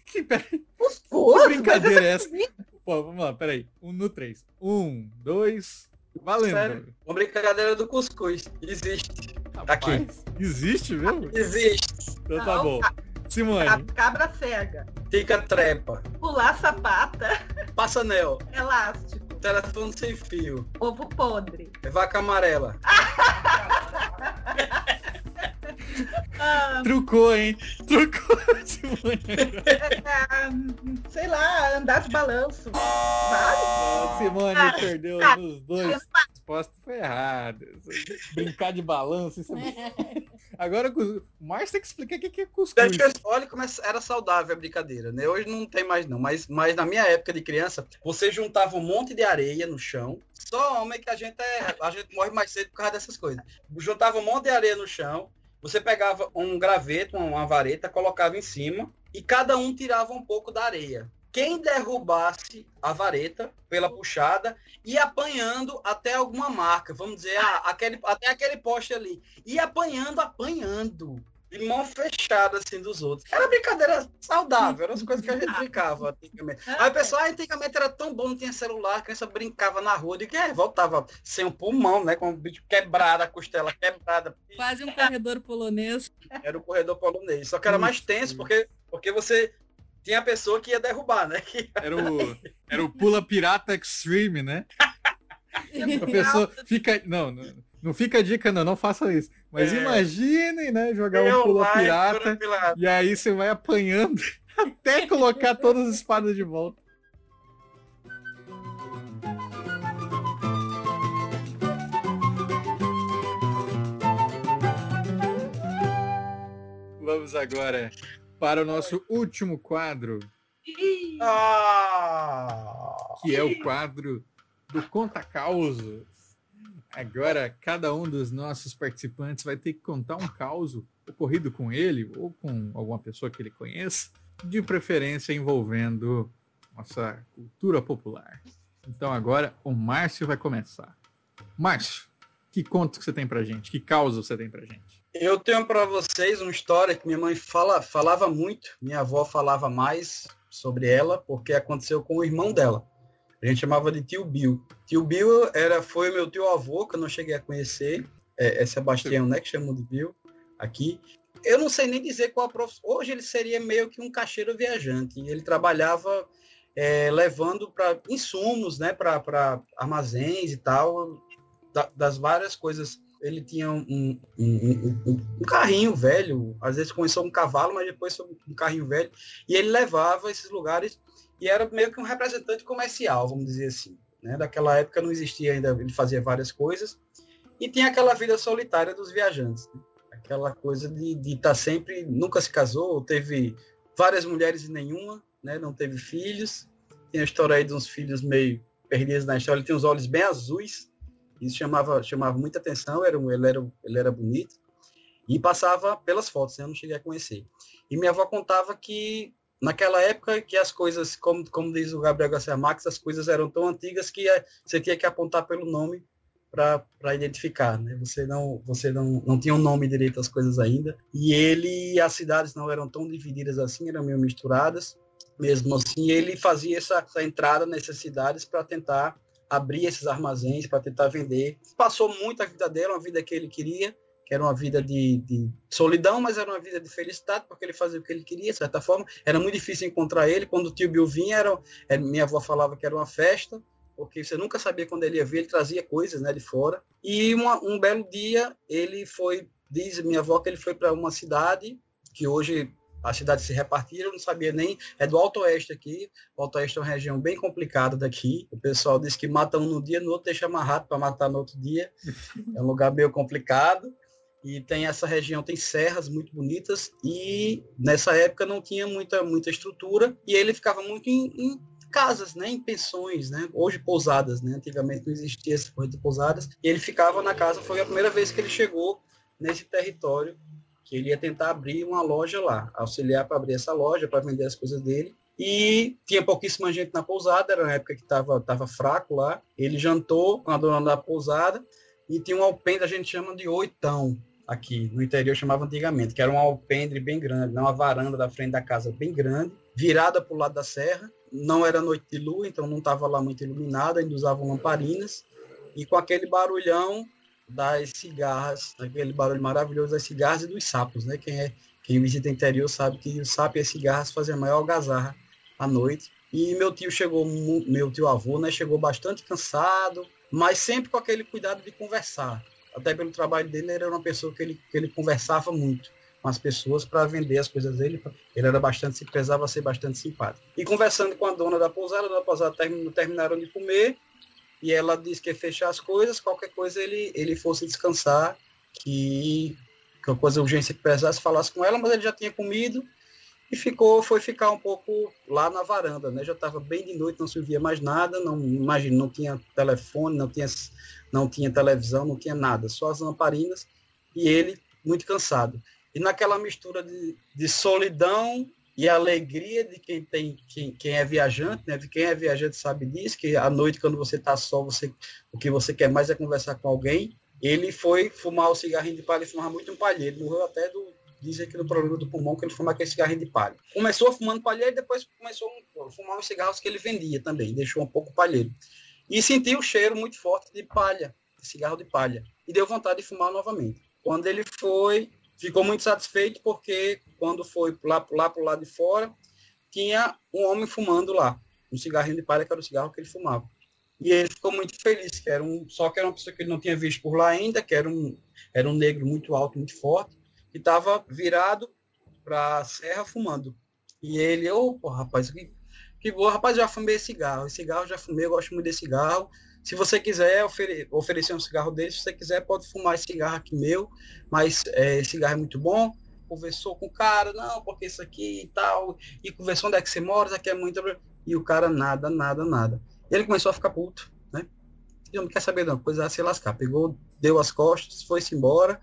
Que, peraí. Cuscuz? Que brincadeira é essa? Pô, vamos lá, peraí. Um no 3. Um, dois. Valendo. Sério? Uma brincadeira do cuscuz. Existe. Rapaz, Aqui. Existe mesmo? Existe. Então tá bom. Simone. Cabra cega. Fica trepa. Pular sapata. Passa anel. Elástico. Telefone sem fio. Ovo podre. Vaca amarela. [laughs] ah, Trucou, hein? Trucou, [laughs] Simone. É, sei lá, andar de balanço. Vale? Simone ah, perdeu ah, nos dois. A resposta foi errada. Brincar de balanço, isso é... [laughs] Agora o Márcio tem que explicar o que é cuscuz. Olha como era saudável a brincadeira, né? Hoje não tem mais não, mas, mas na minha época de criança, você juntava um monte de areia no chão. Só homem que a gente é, a gente morre mais cedo por causa dessas coisas. Juntava um monte de areia no chão, você pegava um graveto, uma vareta, colocava em cima e cada um tirava um pouco da areia quem derrubasse a vareta pela puxada e apanhando até alguma marca, vamos dizer, ah, aquele, até aquele poste ali. E apanhando, apanhando. De mão fechada, assim, dos outros. Era brincadeira saudável, eram as coisas que a gente brincava antigamente. Aí o pessoal, ah, antigamente era tão bom, não tinha celular, a criança brincava na rua, de que é, voltava sem um pulmão, né? Com o bicho quebrado, a costela quebrada. Quase um corredor polonês. Era o corredor polonês. Só que era mais tenso, porque, porque você tinha a pessoa que ia derrubar, né? Que... Era, o, era o Pula Pirata Extreme, né? [laughs] a pessoa fica. Não, não, não fica a dica, não, não faça isso. Mas é. imaginem, né? Jogar um Pula Pirata. E aí você vai apanhando [laughs] até colocar todas as espadas de volta. Vamos agora para o nosso último quadro. Que é o quadro do Conta Causos. Agora, cada um dos nossos participantes vai ter que contar um caos ocorrido com ele ou com alguma pessoa que ele conheça, de preferência envolvendo nossa cultura popular. Então agora o Márcio vai começar. Márcio, que conto que você tem pra gente? Que causa você tem pra gente? Eu tenho para vocês uma história que minha mãe fala, falava muito, minha avó falava mais sobre ela, porque aconteceu com o irmão dela. A gente chamava de tio Bill. Tio Bill era, foi meu tio avô, que eu não cheguei a conhecer. É, é Sebastião, né? Que chamam de Bill aqui. Eu não sei nem dizer qual a profissão. Hoje ele seria meio que um caixeiro viajante. Ele trabalhava é, levando para insumos, né? Para armazéns e tal, da, das várias coisas. Ele tinha um, um, um, um, carrinho velho, às vezes começou um cavalo, mas depois um carrinho velho, e ele levava esses lugares e era meio que um representante comercial, vamos dizer assim. Né? Daquela época não existia ainda, ele fazia várias coisas, e tinha aquela vida solitária dos viajantes. Né? Aquela coisa de estar tá sempre, nunca se casou, teve várias mulheres e nenhuma, né? não teve filhos. Tem a história aí de uns filhos meio perdidos na história, ele tinha os olhos bem azuis, isso chamava, chamava muita atenção, era, ele, era, ele era bonito, e passava pelas fotos, né? eu não cheguei a conhecer. E minha avó contava que naquela época que as coisas, como, como diz o Gabriel Garcia Marques, as coisas eram tão antigas que é, você tinha que apontar pelo nome para identificar, né? Você não você não, não tinha um nome direito às coisas ainda. E ele as cidades não eram tão divididas assim, eram meio misturadas. Mesmo assim, ele fazia essa, essa entrada nessas cidades para tentar abrir esses armazéns, para tentar vender. Passou muito a vida dele, uma vida que ele queria, que era uma vida de, de, solidão, mas era uma vida de felicidade, porque ele fazia o que ele queria, de certa forma. Era muito difícil encontrar ele. Quando o tio Bill vinha, era, era, minha avó falava que era uma festa, porque você nunca sabia quando ele ia vir, ele trazia coisas né, de fora. E uma, um belo dia, ele foi, diz minha avó, que ele foi para uma cidade, que hoje a cidade se repartiram, não sabia nem, é do Alto Oeste aqui, o Alto Oeste é uma região bem complicada daqui, o pessoal diz que mata um no dia, no outro deixa amarrado para matar no outro dia, é um lugar meio complicado, e tem essa região tem serras muito bonitas. E nessa época não tinha muita muita estrutura. E ele ficava muito em, em casas, né, em pensões, né, hoje pousadas, né, antigamente não existia essa coisa de pousadas. E ele ficava na casa, foi a primeira vez que ele chegou nesse território que ele ia tentar abrir uma loja lá, auxiliar para abrir essa loja, para vender as coisas dele. E tinha pouquíssima gente na pousada, era na época que estava tava fraco lá. Ele jantou com a dona da pousada e tinha um alpendre, a gente chama de oitão, aqui no interior chamava antigamente, que era um alpendre bem grande, né, uma varanda da frente da casa bem grande, virada para o lado da serra. Não era noite de lua, então não estava lá muito iluminado, ainda usavam lamparinas. E com aquele barulhão das cigarras, aquele barulho maravilhoso das cigarras e dos sapos, né? Quem, é, quem visita o interior sabe que o sapo e as cigarras fazem a maior algazarra à noite. E meu tio chegou, meu tio avô, né? Chegou bastante cansado, mas sempre com aquele cuidado de conversar até pelo trabalho dele, ele era uma pessoa que ele, que ele conversava muito com as pessoas para vender as coisas dele. Ele era bastante, se prezava ser bastante simpático. E conversando com a dona da pousada, da pousada termin, terminaram de comer e ela disse que ia fechar as coisas, qualquer coisa ele, ele fosse descansar, que qualquer coisa urgência que precisasse, falasse com ela, mas ele já tinha comido e ficou, foi ficar um pouco lá na varanda, né? Já estava bem de noite, não se via mais nada, não imagino, não tinha telefone, não tinha não tinha televisão, não tinha nada, só as lamparinas e ele muito cansado. E naquela mistura de, de solidão e alegria de quem tem quem, quem é viajante, né? De quem é viajante sabe disso, que à noite quando você está só, você o que você quer mais é conversar com alguém. Ele foi fumar o cigarrinho de palha, ele fumava muito um palheiro, morreu até do dizem que no problema do pulmão que ele fumava aquele cigarrinho de palha. Começou fumando palheiro e depois começou a fumar os cigarros que ele vendia também, deixou um pouco palheiro e senti o cheiro muito forte de palha, de cigarro de palha, e deu vontade de fumar novamente. Quando ele foi, ficou muito satisfeito porque quando foi lá, lá para o lado de fora, tinha um homem fumando lá, um cigarrinho de palha que era o cigarro que ele fumava. E ele ficou muito feliz, que era um, só que era uma pessoa que ele não tinha visto por lá ainda, que era um, era um negro muito alto, muito forte, que estava virado para a serra fumando. E ele, ô, oh, rapaz, que que boa, rapaz, já fumei cigarro. cigarro já fumei, eu gosto muito de cigarro. Se você quiser ofere oferecer um cigarro dele, se você quiser, pode fumar esse cigarro aqui meu, mas é, esse cigarro é muito bom. Conversou com o cara, não, porque isso aqui e tal. E conversou onde é que você mora, isso aqui é muito. E o cara nada, nada, nada. E ele começou a ficar puto, né? E não quer saber não, coisa a se lascar. Pegou, deu as costas, foi-se embora,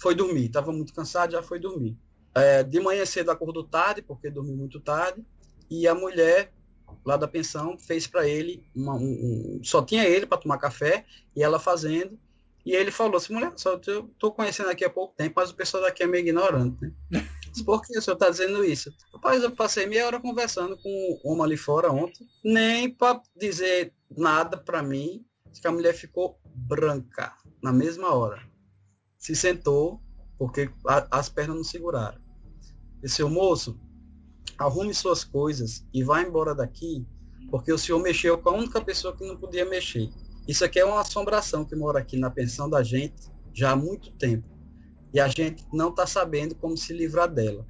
foi dormir. Tava muito cansado, já foi dormir. É, de manhã cedo acordou tarde, porque dormiu muito tarde e a mulher lá da pensão fez para ele uma, um, um, só tinha ele para tomar café e ela fazendo e ele falou assim mulher só eu tô conhecendo aqui há pouco tempo mas o pessoal daqui é meio ignorante né [laughs] por que o senhor está dizendo isso rapaz eu passei meia hora conversando com o homem ali fora ontem nem para dizer nada para mim que a mulher ficou branca na mesma hora se sentou porque a, as pernas não seguraram disse moço arrume suas coisas e vá embora daqui, porque o senhor mexeu com a única pessoa que não podia mexer. Isso aqui é uma assombração que mora aqui na pensão da gente já há muito tempo. E a gente não está sabendo como se livrar dela.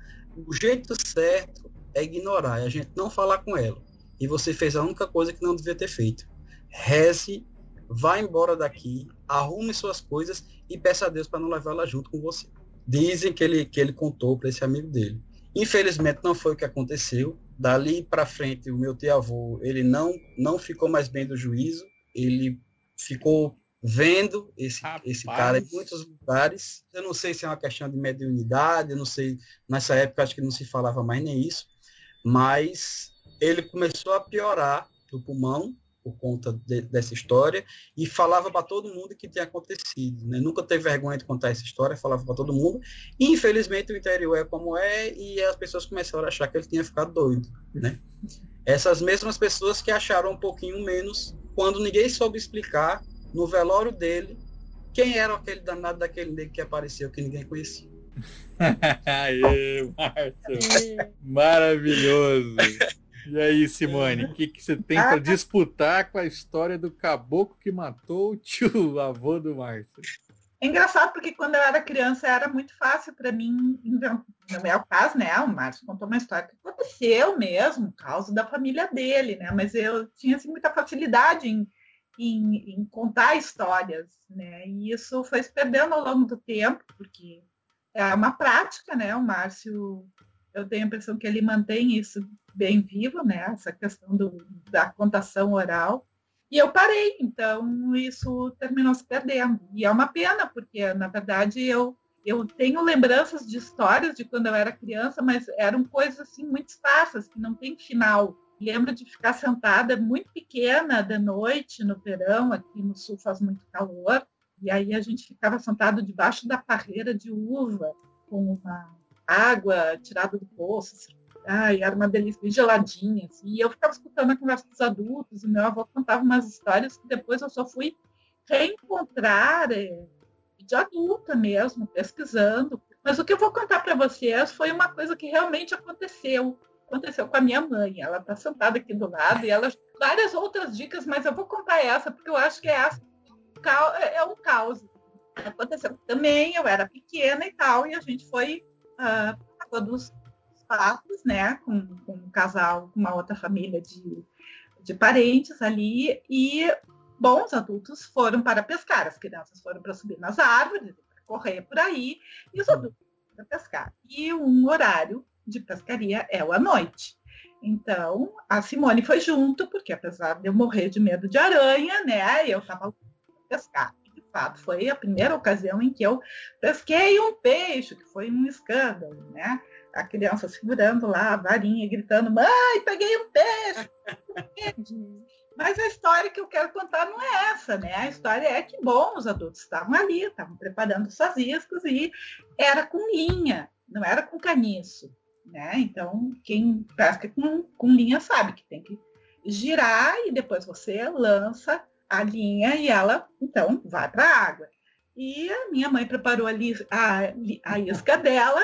O jeito certo é ignorar, é a gente não falar com ela. E você fez a única coisa que não devia ter feito. Reze, vá embora daqui, arrume suas coisas e peça a Deus para não levá-la junto com você. Dizem que ele, que ele contou para esse amigo dele. Infelizmente não foi o que aconteceu. Dali para frente, o meu tio-avô, ele não, não ficou mais bem do juízo, ele ficou vendo esse, esse cara em muitos lugares. Eu não sei se é uma questão de mediunidade, eu não sei, nessa época acho que não se falava mais nem isso, mas ele começou a piorar do pulmão, por conta de, dessa história e falava para todo mundo que tinha acontecido. Né? Nunca teve vergonha de contar essa história, falava para todo mundo. E, infelizmente, o interior é como é e as pessoas começaram a achar que ele tinha ficado doido. Né? Essas mesmas pessoas que acharam um pouquinho menos quando ninguém soube explicar no velório dele quem era aquele danado daquele negro que apareceu que ninguém conhecia. [laughs] Aê, Márcio! Maravilhoso! E aí, Simone, o que, que você tem para disputar com a história do caboclo que matou o tio [laughs] avô do Márcio? É engraçado porque quando eu era criança era muito fácil para mim, no meu caso, né? O Márcio contou uma história que aconteceu mesmo, causa da família dele, né? Mas eu tinha assim, muita facilidade em, em, em, contar histórias, né? E isso foi se perdendo ao longo do tempo, porque é uma prática, né? O Márcio, eu tenho a impressão que ele mantém isso bem vivo, né? Essa questão do, da contação oral. E eu parei, então isso terminou se perdendo. E é uma pena, porque, na verdade, eu, eu tenho lembranças de histórias de quando eu era criança, mas eram coisas assim muito esparsas, que não tem final. Lembro de ficar sentada muito pequena de noite no verão, aqui no sul faz muito calor, e aí a gente ficava sentado debaixo da parreira de uva, com uma água tirada do poço, Ai, era uma delícia, bem geladinha. Assim. E eu ficava escutando a conversa dos adultos, e meu avô contava umas histórias que depois eu só fui reencontrar é, de adulta mesmo, pesquisando. Mas o que eu vou contar para vocês foi uma coisa que realmente aconteceu. Aconteceu com a minha mãe. Ela está sentada aqui do lado e ela várias outras dicas, mas eu vou contar essa porque eu acho que é, essa, é um caos. Aconteceu também, eu era pequena e tal, e a gente foi uh, dos fatos, né, com, com um casal, com uma outra família de, de parentes ali, e bons adultos foram para pescar, as crianças foram para subir nas árvores, para correr por aí, e os adultos para pescar. E um horário de pescaria é o à noite. Então, a Simone foi junto, porque apesar de eu morrer de medo de aranha, né, eu estava pescar. Fato, foi a primeira ocasião em que eu pesquei um peixe, que foi um escândalo, né? a criança segurando lá a varinha, gritando: Mãe, peguei um peixe! [laughs] Mas a história que eu quero contar não é essa, né? A história é que, bom, os adultos estavam ali, estavam preparando suas iscas e era com linha, não era com caniço, né? Então, quem pesca com, com linha sabe que tem que girar e depois você lança a linha e ela, então, vai para a água. E a minha mãe preparou ali a, a isca dela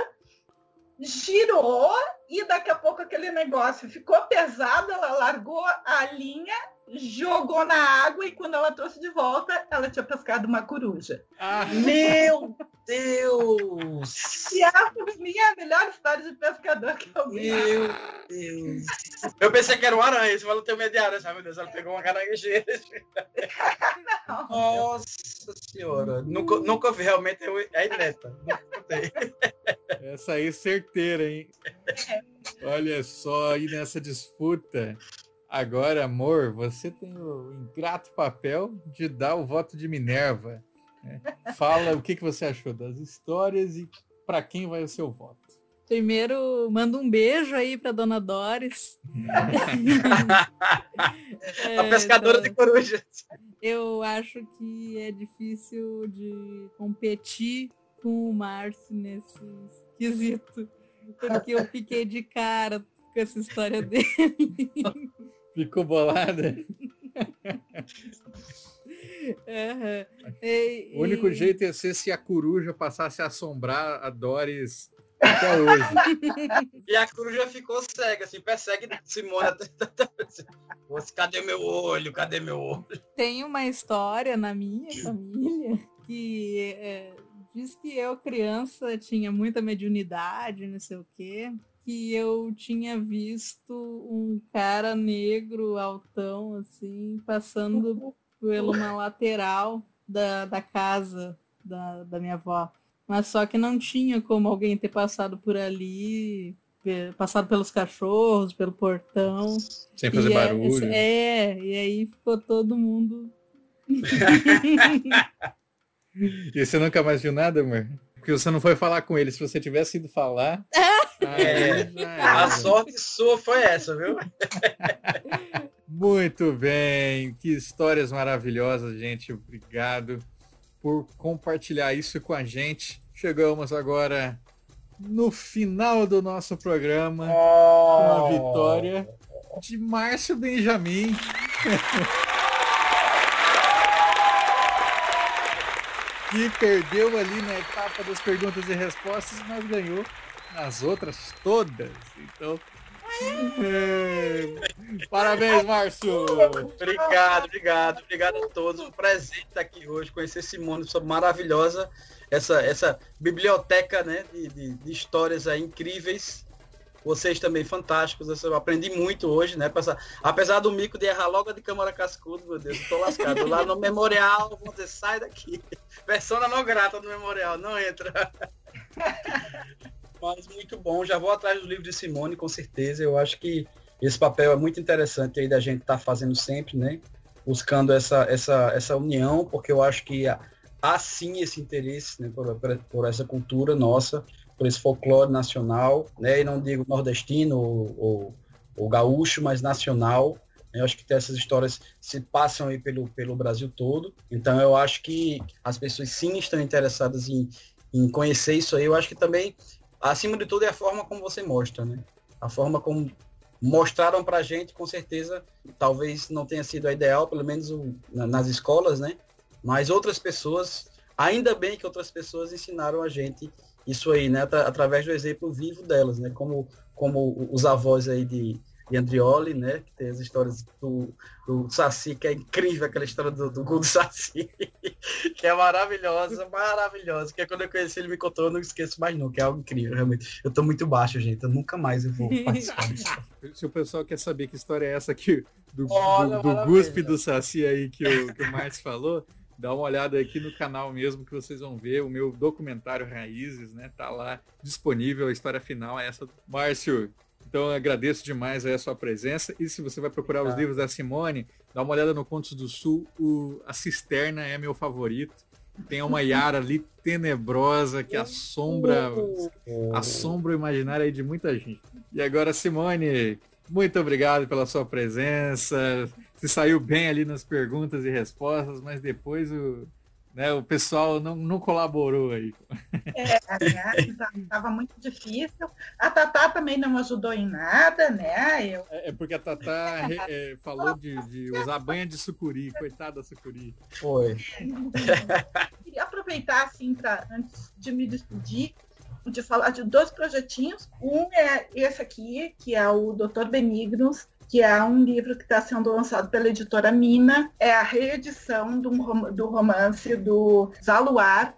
girou e daqui a pouco aquele negócio ficou pesado, ela largou a linha, jogou na água e quando ela trouxe de volta, ela tinha pescado uma coruja. Ah. Meu Deus! E foi a minha melhor história de pescador que eu vi. Meu Deus! Eu pensei que era uma aranha, você falou que tem medo de aranha, meu Deus, ela pegou uma caranguejeira. Nossa senhora, nunca, nunca vi, realmente é ineta. Nunca essa aí certeira, hein? Olha só aí nessa disputa. Agora, amor, você tem o ingrato papel de dar o voto de Minerva. [laughs] Fala o que, que você achou das histórias e para quem vai o seu voto. Primeiro, manda um beijo aí pra dona Doris. é, [laughs] a pescadora então, de corujas. Eu acho que é difícil de competir com o Márcio nesse quesito. Porque eu fiquei de cara com essa história dele. Ficou bolada? [laughs] Uhum. E, o único e... jeito ia ser se a coruja passasse a assombrar a Doris até hoje. [laughs] e a coruja ficou cega, assim, persegue Simone. Cadê meu olho? Cadê meu olho? Tem uma história na minha família que é, diz que eu, criança, tinha muita mediunidade, não sei o quê. Que eu tinha visto um cara negro, altão, assim, passando [laughs] pela uma lateral da, da casa da, da minha avó. Mas só que não tinha como alguém ter passado por ali, passado pelos cachorros, pelo portão. Sem fazer e é, barulho. É, é, e aí ficou todo mundo. [laughs] e você nunca mais viu nada, amor? Porque você não foi falar com ele. Se você tivesse ido falar. [laughs] é, a sorte sua foi essa, viu? [laughs] Muito bem. Que histórias maravilhosas, gente. Obrigado por compartilhar isso com a gente. Chegamos agora no final do nosso programa oh. com a vitória de Márcio Benjamin. [laughs] que perdeu ali na etapa das perguntas e respostas, mas ganhou nas outras todas. Então. Parabéns, Márcio! Obrigado, obrigado, obrigado a todos. Um presente estar aqui hoje, conhecer Simone, maravilhosa, essa, essa biblioteca né, de, de, de histórias incríveis. Vocês também fantásticos, eu aprendi muito hoje, né? apesar do mico de errar logo de Câmara Cascudo, meu Deus, eu tô lascado. Lá no memorial, vou dizer, sai daqui. Persona não grata no memorial, não entra. Mas muito bom. Já vou atrás do livro de Simone, com certeza. Eu acho que esse papel é muito interessante aí da gente estar tá fazendo sempre, né? Buscando essa, essa, essa união, porque eu acho que há sim esse interesse né, por, por essa cultura nossa, por esse folclore nacional, né? E não digo nordestino ou, ou, ou gaúcho, mas nacional. Eu acho que essas histórias se passam aí pelo, pelo Brasil todo. Então eu acho que as pessoas sim estão interessadas em, em conhecer isso aí. Eu acho que também acima de tudo é a forma como você mostra, né? A forma como mostraram pra gente, com certeza, talvez não tenha sido a ideal, pelo menos o, na, nas escolas, né? Mas outras pessoas, ainda bem que outras pessoas ensinaram a gente isso aí, né? Através do exemplo vivo delas, né? Como, como os avós aí de, de Andrioli, né? Que tem as histórias do, do Saci, que é incrível aquela história do, do gol do Saci, [laughs] que é maravilhosa, maravilhosa. Que é quando eu conheci ele me contou, eu não esqueço mais não, que é algo incrível, realmente. Eu tô muito baixo, gente. Eu nunca mais eu vou participar disso. [laughs] Se o pessoal quer saber que história é essa aqui, do, Olha, do, do guspe do Saci aí que o, que o Marcos falou, dá uma olhada aqui no canal mesmo que vocês vão ver o meu documentário Raízes, né? Tá lá disponível, a história final é essa. Márcio, então agradeço demais a sua presença. E se você vai procurar os livros da Simone, dá uma olhada no Contos do Sul. O, a Cisterna é meu favorito. Tem uma Yara ali tenebrosa que assombra, assombra o imaginário aí de muita gente. E agora, Simone, muito obrigado pela sua presença. Você saiu bem ali nas perguntas e respostas, mas depois o, né, o pessoal não, não colaborou aí. É, estava né, muito difícil. A Tatá também não ajudou em nada, né? Eu... É, é porque a Tatá [laughs] é, falou de, de, usar banha de sucuri, coitada da sucuri. Foi. [laughs] Queria aproveitar, assim, para antes de me despedir, de falar de dois projetinhos. Um é esse aqui, que é o Dr. Benignos, que é um livro que está sendo lançado pela editora Mina. É a reedição do, do romance do Zaluar.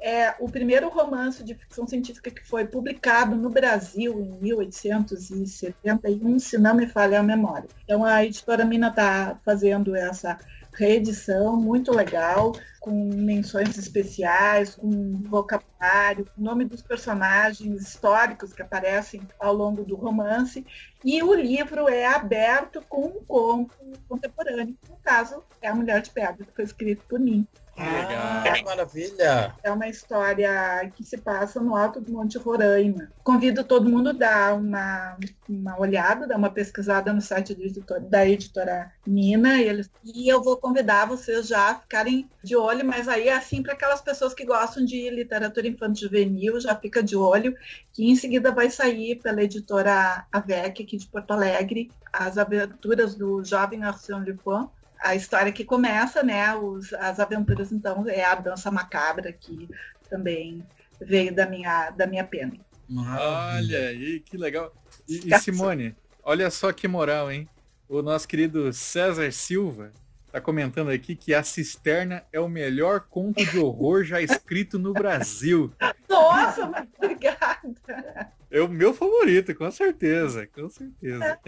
É o primeiro romance de ficção científica que foi publicado no Brasil em 1871, se não me falha a memória. Então a editora Mina está fazendo essa reedição muito legal, com menções especiais, com vocabulário, nome dos personagens históricos que aparecem ao longo do romance. E o livro é aberto com um conto contemporâneo, no caso, é A Mulher de Pedra, que foi escrito por mim. Ah, que maravilha! É uma história que se passa no alto do Monte Roraima. Convido todo mundo a dar uma, uma olhada, dar uma pesquisada no site editor, da editora Nina. E, eles, e eu vou convidar vocês já a ficarem de olho, mas aí é assim para aquelas pessoas que gostam de literatura infanto-juvenil, já fica de olho, que em seguida vai sair pela editora AVEC aqui de Porto Alegre, as aventuras do jovem Arsène Lupin, a história que começa, né? Os, as aventuras, então, é a dança macabra que também veio da minha, da minha pena. Olha aí, que legal. E, e Simone, olha só que moral, hein? O nosso querido César Silva está comentando aqui que A Cisterna é o melhor conto de horror já escrito no Brasil. [laughs] Nossa, mas obrigada. É o meu favorito, com certeza, com certeza.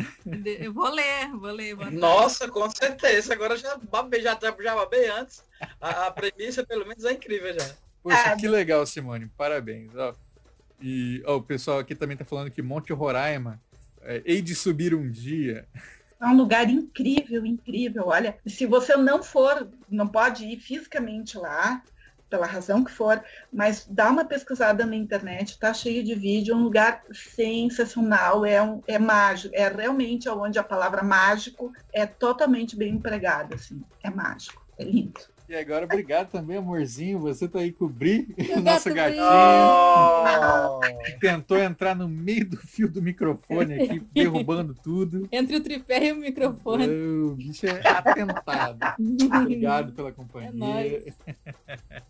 Eu vou ler, vou ler. Vou Nossa, com certeza. Agora já babei, já, já babei antes. A, a, premissa, pelo menos, é incrível já. Poxa, que legal, Simone. Parabéns. Ó, e ó, o pessoal aqui também está falando que Monte Roraima é, hei de subir um dia. É um lugar incrível, incrível. Olha, se você não for, não pode ir fisicamente lá, pela razão que for, mas dá uma pesquisada na internet, tá cheio de vídeo, é um lugar sensacional, é, um, é mágico, é realmente onde a palavra mágico é totalmente bem empregada, assim, é mágico, é lindo. E agora, obrigado também, amorzinho. Você tá aí cobrir o [laughs] nosso gatinho. Oh! Tentou entrar no meio do fio do microfone aqui, [laughs] derrubando tudo. Entre o tripé e o microfone. O bicho é atentado. obrigado [laughs] pela companhia. É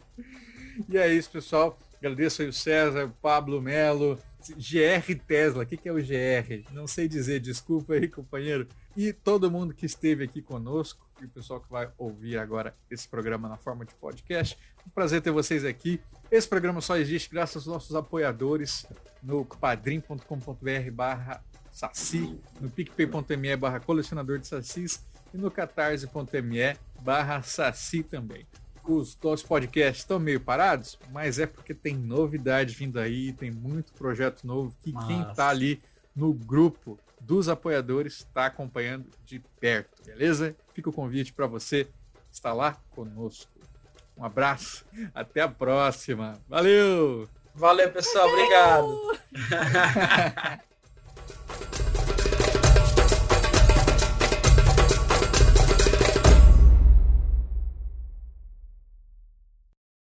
e é isso, pessoal. Agradeço aí o César, o Pablo Melo, GR Tesla. O que, que é o GR? Não sei dizer, desculpa aí, companheiro. E todo mundo que esteve aqui conosco e o pessoal que vai ouvir agora esse programa na forma de podcast. Um prazer ter vocês aqui. Esse programa só existe graças aos nossos apoiadores no padrim.com.br barra saci, no picpay.me barra colecionador de sacis e no catarse.me barra saci também. Os nossos podcasts estão meio parados, mas é porque tem novidade vindo aí, tem muito projeto novo que Nossa. quem está ali no grupo dos apoiadores está acompanhando de perto, beleza? Fica o convite para você estar lá conosco. Um abraço, [laughs] até a próxima. Valeu! Valeu, pessoal, obrigado. [laughs]